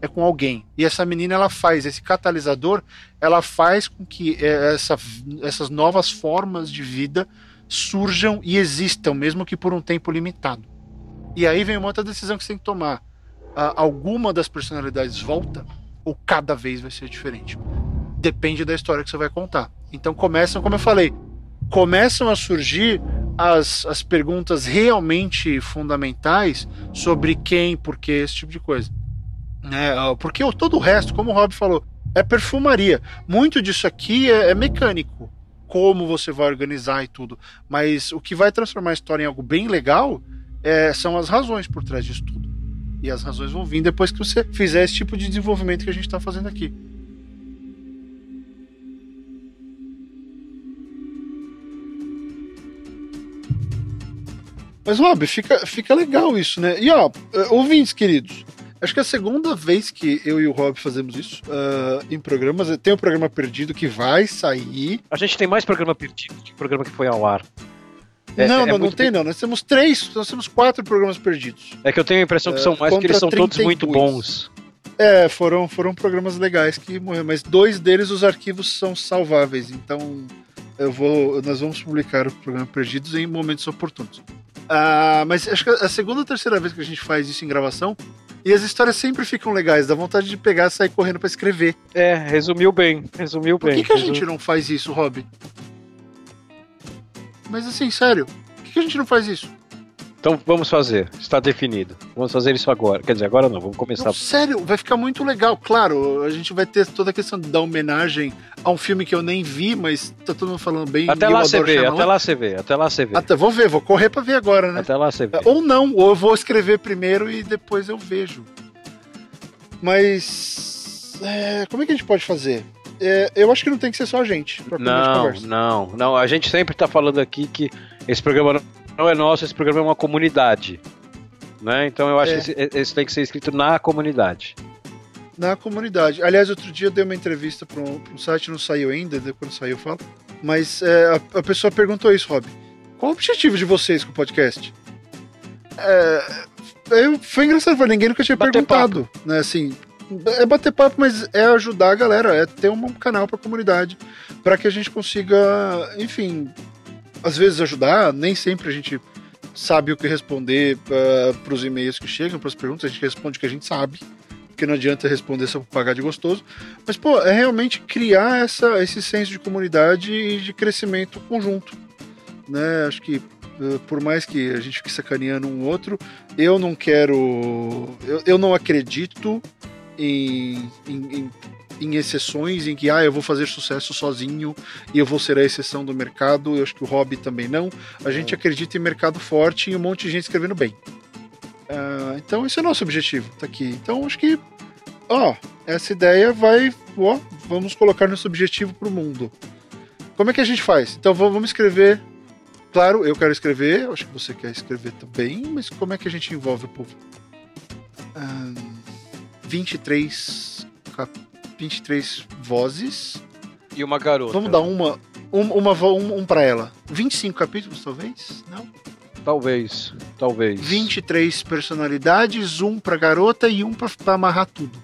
é com alguém. E essa menina ela faz esse catalisador, ela faz com que é, essa, essas novas formas de vida surjam e existam, mesmo que por um tempo limitado. E aí vem uma outra decisão que você tem que tomar. alguma das personalidades volta ou cada vez vai ser diferente. Depende da história que você vai contar. Então começam, como eu falei, começam a surgir as, as perguntas realmente fundamentais sobre quem, por que, esse tipo de coisa. Né? Porque todo o resto, como o Rob falou, é perfumaria. Muito disso aqui é, é mecânico. Como você vai organizar e tudo. Mas o que vai transformar a história em algo bem legal é, são as razões por trás disso tudo. E as razões vão vir depois que você fizer esse tipo de desenvolvimento que a gente está fazendo aqui. Mas, Rob, fica, fica legal isso, né? E, ó, ouvintes queridos, Acho que é a segunda vez que eu e o Rob fazemos isso uh, em programas. Tem o um programa perdido que vai sair. A gente tem mais programa perdido que programa que foi ao ar. É, não, é não, não tem não. Nós temos três, nós temos quatro programas perdidos. É que eu tenho a impressão que são mais porque eles são 32. todos muito bons. É, foram, foram programas legais que morreram, mas dois deles os arquivos são salváveis, então Eu vou, nós vamos publicar o programa Perdidos em momentos oportunos. Ah, mas acho que a segunda ou terceira vez que a gente faz isso em gravação, e as histórias sempre ficam legais, dá vontade de pegar e sair correndo pra escrever. É, resumiu bem, resumiu Por bem. que, que a gente não faz isso, Rob? Mas assim, sério, por que a gente não faz isso? Então vamos fazer, está definido. Vamos fazer isso agora. Quer dizer, agora não, vamos começar. Não, sério, vai ficar muito legal. Claro, a gente vai ter toda a questão da homenagem a um filme que eu nem vi, mas tá todo mundo falando bem. Até lá você vê, até lá você vê, até lá você vê. Até, vou ver, vou correr pra ver agora, né? Até lá você vê. Ou não, ou eu vou escrever primeiro e depois eu vejo. Mas. é, como é que a gente pode fazer? É, eu acho que não tem que ser só a gente Não, não, não. A gente sempre tá falando aqui que esse programa não- é nosso, esse programa é uma comunidade. Né? Então eu acho É. que esse, esse tem que ser escrito na comunidade. Na comunidade. Aliás, outro dia eu dei uma entrevista para um, um site, não saiu ainda, quando saiu eu falo. Mas é, a, a pessoa perguntou isso, Rob. Qual o objetivo de vocês com o podcast? É, eu, foi engraçado, foi, ninguém nunca tinha Bater perguntado. Né, assim, é bater papo, mas é ajudar a galera, é ter um canal para a comunidade, para que a gente consiga, enfim, às vezes ajudar, nem sempre a gente sabe o que responder para os e-mails que chegam, para as perguntas, a gente responde o que a gente sabe porque não adianta responder só pra pagar de gostoso. Mas, pô, é realmente criar essa, esse senso de comunidade e de crescimento conjunto. Né? Acho que, eh, por mais que a gente fique sacaneando um outro, eu não quero. Eu, eu não acredito em, em, em, em exceções em que, ah, eu vou fazer sucesso sozinho e eu vou ser a exceção do mercado. Eu acho que o hobby também não. A gente acredita em mercado forte e um monte de gente escrevendo bem. Ah, então esse é o nosso objetivo, tá aqui. Então acho que, ó, essa ideia vai, ó, vamos colocar nosso objetivo pro mundo. Como é que a gente faz? Então vamos escrever. Claro, eu quero escrever, acho que você quer escrever também, mas como é que a gente envolve o povo? Ahn, 23, cap- 23 vozes. E uma garota. Vamos dar uma, um, uma, um, um para ela. 25 capítulos, talvez? Não? Talvez, talvez. 23 personalidades, um pra garota e um pra, pra amarrar tudo.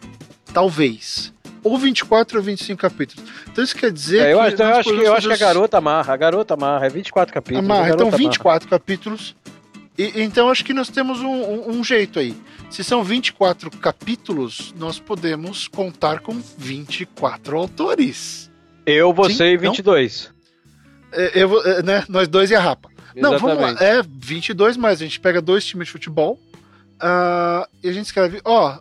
Talvez. Ou 24 ou 25 capítulos. Então isso quer dizer É, eu, que. acho, então, eu acho que, eu acho que a garota amarra. A garota amarra. É 24 capítulos. Amarra. Então garota 24 capítulos. E, então acho que nós temos um, um- um jeito aí. Se são 24 capítulos, nós podemos contar com 24 autores. Eu, você Sim, e não? 22. É, eu é, né? Nós dois e a Rapa. Não, vamos lá. Exatamente. É 22 mais. A gente pega dois times de futebol ah, e a gente escreve. Ó,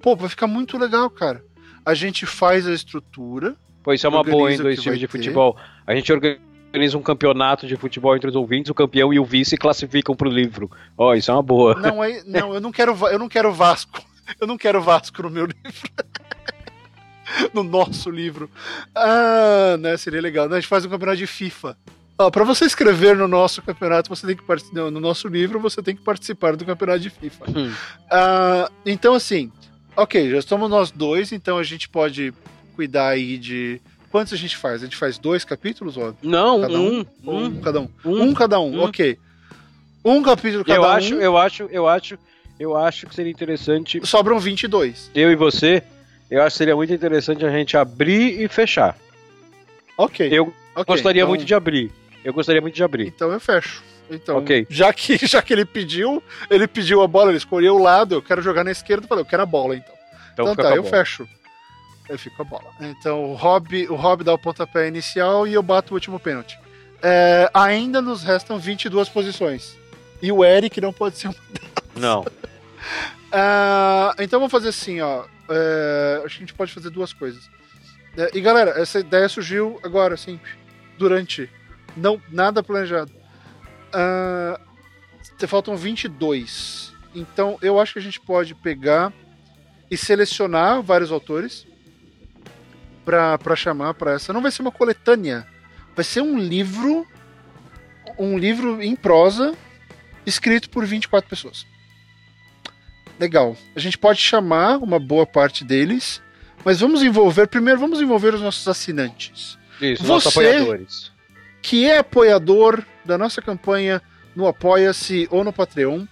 pô, vai ficar muito legal, cara. A gente faz a estrutura. Pô, isso é uma boa, hein, dois times de ter. futebol. A gente organiza um campeonato de futebol entre os ouvintes, o campeão e o vice classificam pro livro. Ó, isso é uma boa. Não, é, não, eu não quero, eu não quero Vasco. Eu não quero Vasco no meu livro. no nosso livro. Ah, né? Seria legal. Não, a gente faz um campeonato de FIFA. Ó, para você escrever no nosso campeonato, você tem que partic- não, no nosso livro, você tem que participar do campeonato de FIFA. Hum. Ah, então, assim, ok, já estamos nós dois, então a gente pode cuidar aí de. Quantos a gente faz? A gente faz dois capítulos, ó? Não, Cada um. um? Um. um cada um? um. Cada um, ok. Um capítulo cada Eu um. acho, eu acho, eu acho, eu acho que seria interessante, Sobram 22. eu e você, eu acho que seria muito interessante a gente abrir e fechar. Ok. Eu ok, gostaria então- muito de abrir. Eu gostaria muito de abrir. Então eu fecho. Então, Ok. já que já que ele pediu, ele pediu a bola, ele escolheu o lado, eu quero jogar na esquerda, eu falei, eu quero a bola então. Então, Então, tá, eu bola. fecho. Eu fico a bola. Então o Rob, o Rob dá o pontapé inicial e eu bato o último pênalti. É, ainda nos restam 22 posições. E o Eric não pode ser um. Não. Ah, então vamos fazer assim, ó. É, acho que a gente pode fazer duas coisas. É, e galera, essa ideia surgiu agora, assim, durante. Não, nada planejado. Te faltam 22. Então eu acho que a gente pode pegar e selecionar vários autores pra pra chamar pra essa. Não vai ser uma coletânea, vai ser um livro. Um livro em prosa escrito por 24 pessoas. Legal. A gente pode chamar uma boa parte deles, mas vamos envolver. Primeiro, vamos envolver os nossos assinantes. Isso, nossos Você- apoiadores. Que é apoiador da nossa campanha no Apoia-se ou no Patreon.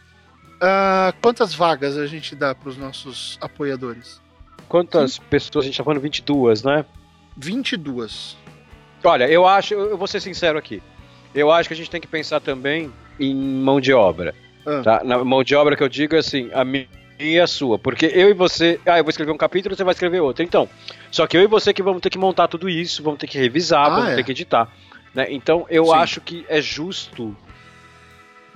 Ah, quantas vagas a gente dá para os nossos apoiadores? Quantas pessoas? A gente tá falando 22, né? 22. Olha, eu acho, eu vou ser sincero aqui. Eu acho que a gente tem que pensar também em mão de obra. Ah. Tá? Na mão de obra que eu digo é assim, a minha e a sua. Porque eu e você. Ah, eu vou escrever um capítulo, você vai escrever outro. Então. Só que eu e você que vamos ter que montar tudo isso, vamos ter que revisar, Ah, vamos é? ter que editar. Né? Então eu Sim. acho que é justo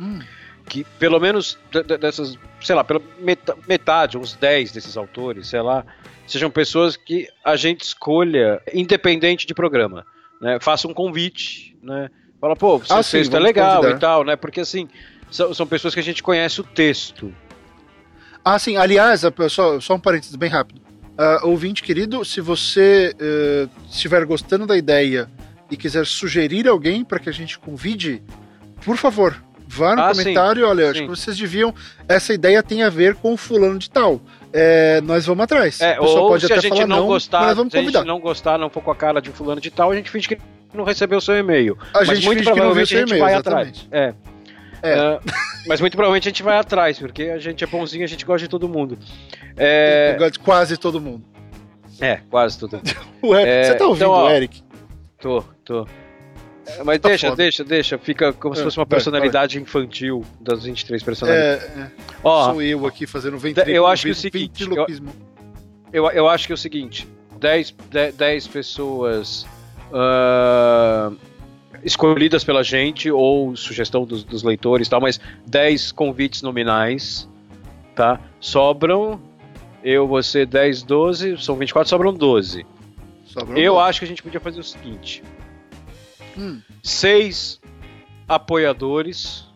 Hum. Que pelo menos de- de- dessas, sei lá, pela meta- metade, uns 10 desses autores, sei lá, sejam pessoas que a gente escolha independente de programa, né? Faça um convite, né? Fala, pô, seu Ah, sim, texto é vamos legal convidar. e tal, né? Porque assim, são, são pessoas que a gente conhece o texto. Ah, sim. Aliás, só, só um parênteses bem rápido. Ah, ouvinte querido, se você eh, estiver gostando da ideia e quiser sugerir alguém para que a gente convide, por favor, vá no Ah, comentário. Olha, eu acho sim. que vocês deviam. Essa ideia tem a ver com o fulano de tal. É, nós vamos atrás. É, ou pode se a até gente falar não, não, mas gostar, se a gente não gostar, não for com a cara de fulano de tal, a gente finge que não recebeu o seu e-mail. A mas gente muito finge que não viu provavelmente seu a gente vai exatamente. atrás. É. É. Ah, mas muito provavelmente a gente vai atrás, porque a gente é bonzinho, a gente gosta de todo mundo. É, Eu gosto de Quase todo mundo. é quase todo mundo. Ué, É, você tá ouvindo, então, ó, Eric? Tô, tô. É, Mas Tá deixa, foda. deixa, deixa. Fica como se É, fosse uma vai, personalidade infantil das 23 personalidades. É, é, Ó, sou eu aqui fazendo ventriloquismo. eu acho que é o seguinte, eu- eu, eu acho que é o seguinte: 10, 10, 10 pessoas ah, escolhidas pela gente, ou sugestão dos, dos leitores e tal, mas 10 convites nominais, tá? Sobram. Eu, você, 10, 12, são 24, sobram 12. Sobrou Eu um. acho que a gente podia fazer o seguinte: Hum, seis apoiadores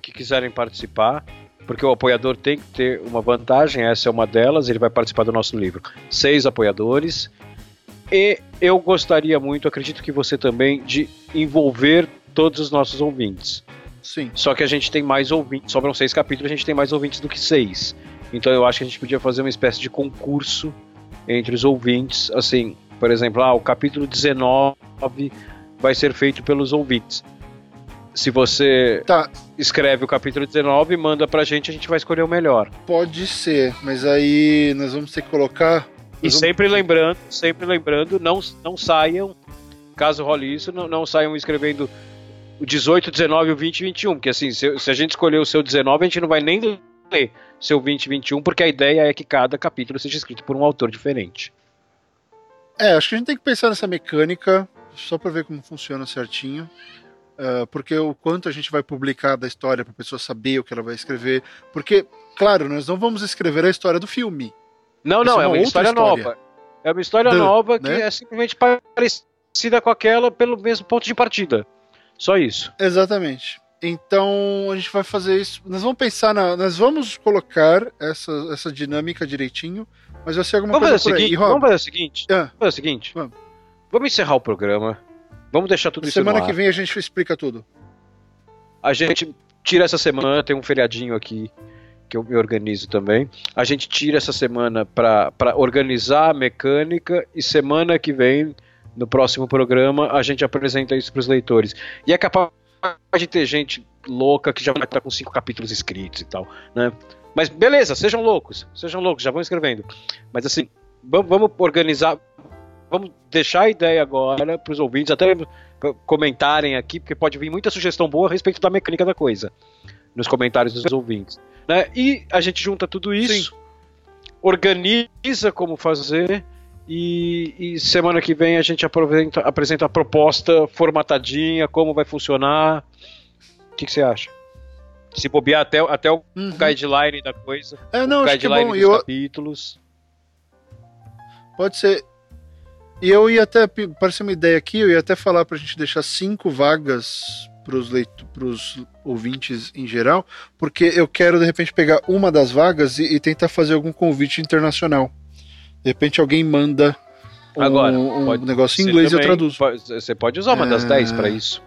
que quiserem participar, porque o apoiador tem que ter uma vantagem, essa é uma delas, ele vai participar do nosso livro. Seis apoiadores. E eu gostaria muito, acredito que você também, de envolver todos os nossos ouvintes. sim. Só que a gente tem mais ouvintes, sobram seis capítulos, a gente tem mais ouvintes do que seis. Então eu acho que a gente podia fazer uma espécie de concurso entre os ouvintes, assim, por exemplo, ah, o capítulo 19 vai ser feito pelos ouvintes. Se você Tá, escreve o capítulo 19 e manda pra gente, a gente vai escolher o melhor. pode ser, mas aí nós vamos ter que colocar. E vamos- sempre lembrando, sempre lembrando, não, não saiam, caso role isso, não, não saiam escrevendo o 18, 19, o 20 e 21, porque assim, se, se a gente escolher o seu 19, a gente não vai nem ler seu 20 e 21, porque a ideia é que cada capítulo seja escrito por um autor diferente. É, acho que a gente tem que pensar nessa mecânica, só pra ver como funciona certinho. ah, porque o quanto a gente vai publicar da história pra pessoa saber o que ela vai escrever. Porque, claro, nós não vamos escrever a história do filme. Não, Isso não, é é uma uma outra história, história. nova. É uma história Da- nova que né? é simplesmente parecida com aquela pelo mesmo ponto de partida. Só isso. Exatamente. Então a gente vai fazer isso. Nós vamos pensar na. Nós vamos colocar essa, essa dinâmica direitinho, mas vai ser alguma Vamos fazer, coisa o por aí. seguinte, Rob, vamos fazer o seguinte. Ah. Vamos fazer o seguinte. Vamos. Vamos encerrar o programa. Vamos deixar tudo isso semana que vem a gente explica tudo. A gente tira essa semana, tem um feriadinho aqui que eu me organizo também. A gente tira essa semana para organizar a mecânica e semana que vem, no próximo programa, a gente apresenta isso para os leitores. E é capaz de ter gente louca que já vai estar com cinco capítulos escritos e tal, né? Mas beleza, sejam loucos, sejam loucos, já vão escrevendo. Mas assim, vamos organizar, vamos deixar a ideia agora para os ouvintes, até comentarem aqui, porque pode vir muita sugestão boa a respeito da mecânica da coisa nos comentários dos ouvintes. Né? E a gente junta tudo isso, organiza como fazer e, e semana que vem a gente apresenta, apresenta a proposta formatadinha, como vai funcionar. O que, que você acha? Se bobear até, até o Uhum. guideline da coisa, É, não, o é guideline bom. E dos eu, capítulos. Pode ser. E eu ia até, parece uma ideia aqui, eu ia até falar pra gente deixar cinco vagas pros, leito, pros ouvintes em geral, porque eu quero de repente pegar uma das vagas e, e tentar fazer algum convite internacional. De repente alguém manda um, Agora, um negócio em inglês e eu traduzo. pode- Você pode usar uma das É. 10 para isso.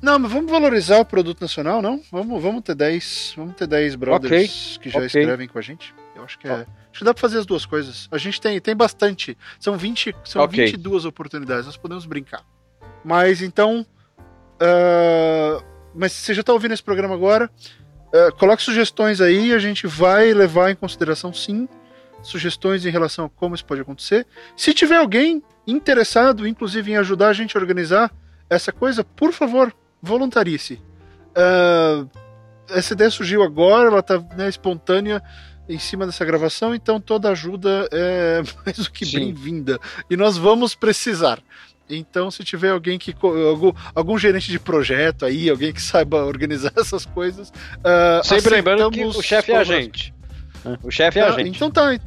Não, mas vamos valorizar o produto nacional, não? Vamos, vamos ter 10, vamos ter 10 brothers que já ok. escrevem com a gente. Eu acho que é. Acho que dá pra fazer as duas coisas. A gente tem, tem bastante. São 20, são Ok. 22 oportunidades, nós podemos brincar. Mas então. ah, mas você já tá ouvindo esse programa agora? ah, coloque sugestões aí, a gente vai levar em consideração sim. sugestões em relação a como isso pode acontecer. Se tiver alguém interessado, inclusive, em ajudar a gente a organizar essa coisa, por favor, voluntarie-se. Uh, essa ideia surgiu agora, ela está né, espontânea em cima dessa gravação, então toda ajuda é mais do que bem-vinda. E nós vamos precisar. Então, se tiver alguém que. Algum, algum, gerente de projeto aí, alguém que saiba organizar essas coisas. Uh, Sempre lembrando que o chefe é a gente. O chefe é a ah, gente. Então tá.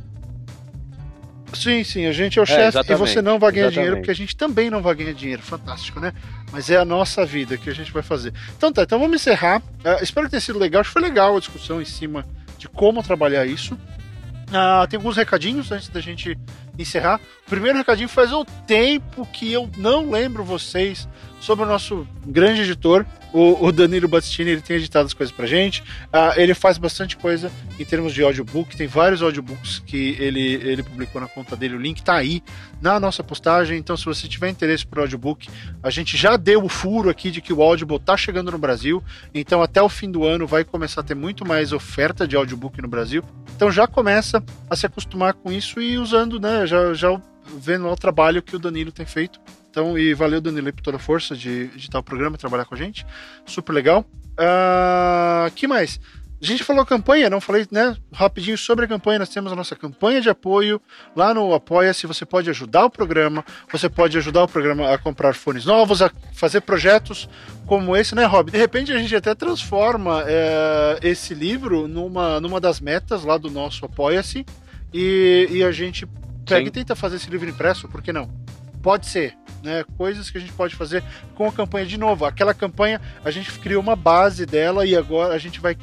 Sim, sim, a gente é o é, chefe e você não vai ganhar exatamente. dinheiro, porque a gente também não vai ganhar dinheiro. Fantástico, né? Mas é a nossa vida que a gente vai fazer. Então tá, então vamos encerrar. Uh, espero que tenha sido legal. Acho que foi legal a discussão em cima de como trabalhar isso. Uh, tem alguns recadinhos antes da gente encerrar. O primeiro recadinho faz um tempo que eu não lembro vocês sobre o nosso grande editor, o, o Danilo Battistini. Ele tem editado as coisas pra gente. Uh, ele faz bastante coisa em termos de audiobook. Tem vários audiobooks que ele, ele publicou na conta dele. O link tá aí na nossa postagem. Então, se você tiver interesse por audiobook, a gente já deu o furo aqui de que o Audible tá chegando no Brasil. Então, até o fim do ano vai começar a ter muito mais oferta de audiobook no Brasil. Então, já começa a se acostumar com isso e usando, né? Já, já vendo o trabalho que o Danilo tem feito. Então, e valeu, Danilo, por toda a força de editar o programa e trabalhar com a gente. Super legal. Uh, que mais? A gente falou campanha, não falei, né? Rapidinho sobre a campanha. Nós temos a nossa campanha de apoio lá no Apoia-se. Você pode ajudar o programa, você pode ajudar o programa a comprar fones novos, a fazer projetos como esse, né, Rob? De repente a gente até transforma é, esse livro numa, numa das metas lá do nosso Apoia-se e, e a gente pega Sim. e tenta fazer esse livro impresso, por que não? Pode ser, né? Coisas que a gente pode fazer com a campanha de novo. Aquela campanha, a gente criou uma base dela e agora a gente vai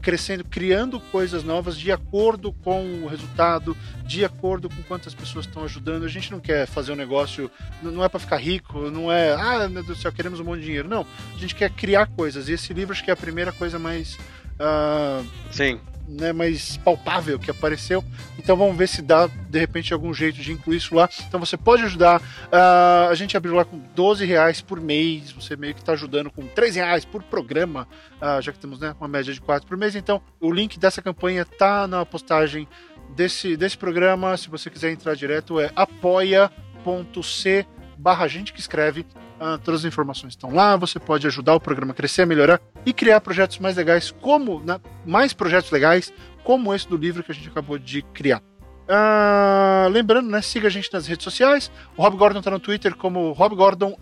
crescendo, criando coisas novas de acordo com o resultado, de acordo com quantas pessoas estão ajudando. A gente não quer fazer um negócio, não é para ficar rico, não é, ah, meu Deus do céu, queremos um monte de dinheiro. Não, a gente quer criar coisas. E esse livro acho que é a primeira coisa mais. Uh, Sim né, mais palpável que apareceu. Então vamos ver se dá, de repente, algum jeito de incluir isso lá. Então você pode ajudar. Uh, a gente abriu lá com 12 reais por mês. Você meio que está ajudando com 3 reais por programa, uh, já que temos né, uma média de 4 por mês. Então o link dessa campanha tá na postagem desse, desse programa. Se você quiser entrar direto, é apoia.c barra gente que escreve Uh, todas as informações estão lá, você pode ajudar o programa a crescer, a melhorar e criar projetos mais legais, como né, mais projetos legais, como esse do livro que a gente acabou de criar. Uh, lembrando, né, siga a gente nas redes sociais. O Rob Gordon está no Twitter como Rob Gordon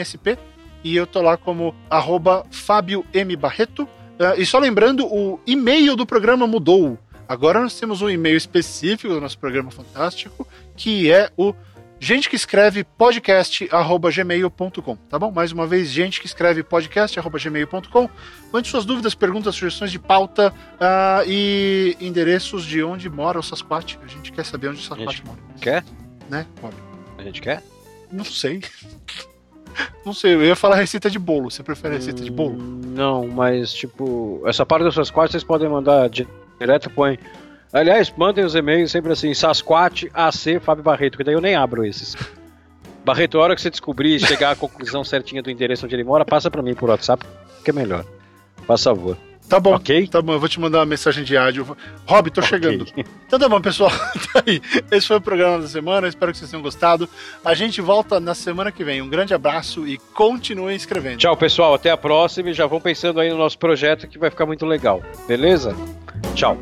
SP e eu tô lá como arroba Fábio M. Barreto. Uh, e só lembrando, o e-mail do programa mudou. Agora nós temos um e-mail específico do nosso programa fantástico, que é o gente que escreve podcast@gmail.com, tá bom? Mais uma vez, gente que escreve podcast@gmail.com. Mande suas dúvidas, perguntas, sugestões de pauta uh, e endereços de onde mora o Sasquatch. A gente quer saber onde o Sasquatch mora. Quer? Né, Bob? A gente quer? Não sei. Não sei, eu ia falar receita de bolo. Você prefere receita hum, de bolo? Não, mas tipo, essa parte das suas quartas vocês podem mandar direto, põe Aliás, mandem os e-mails sempre assim, Sasquatch AC Fábio Barreto, que daí eu nem abro esses. Barreto, a hora que você descobrir e chegar à conclusão certinha do endereço onde ele mora, passa para mim por WhatsApp, que é melhor. Faz favor. Tá bom, ok? Tá bom, eu vou te mandar uma mensagem de áudio. Rob, tô okay. chegando. Então tá bom, pessoal. tá aí. Esse foi o programa da semana. Espero que vocês tenham gostado. A gente volta na semana que vem. Um grande abraço e continuem escrevendo. Tchau, pessoal. Até a próxima e já vão pensando aí no nosso projeto que vai ficar muito legal. Beleza? Tchau.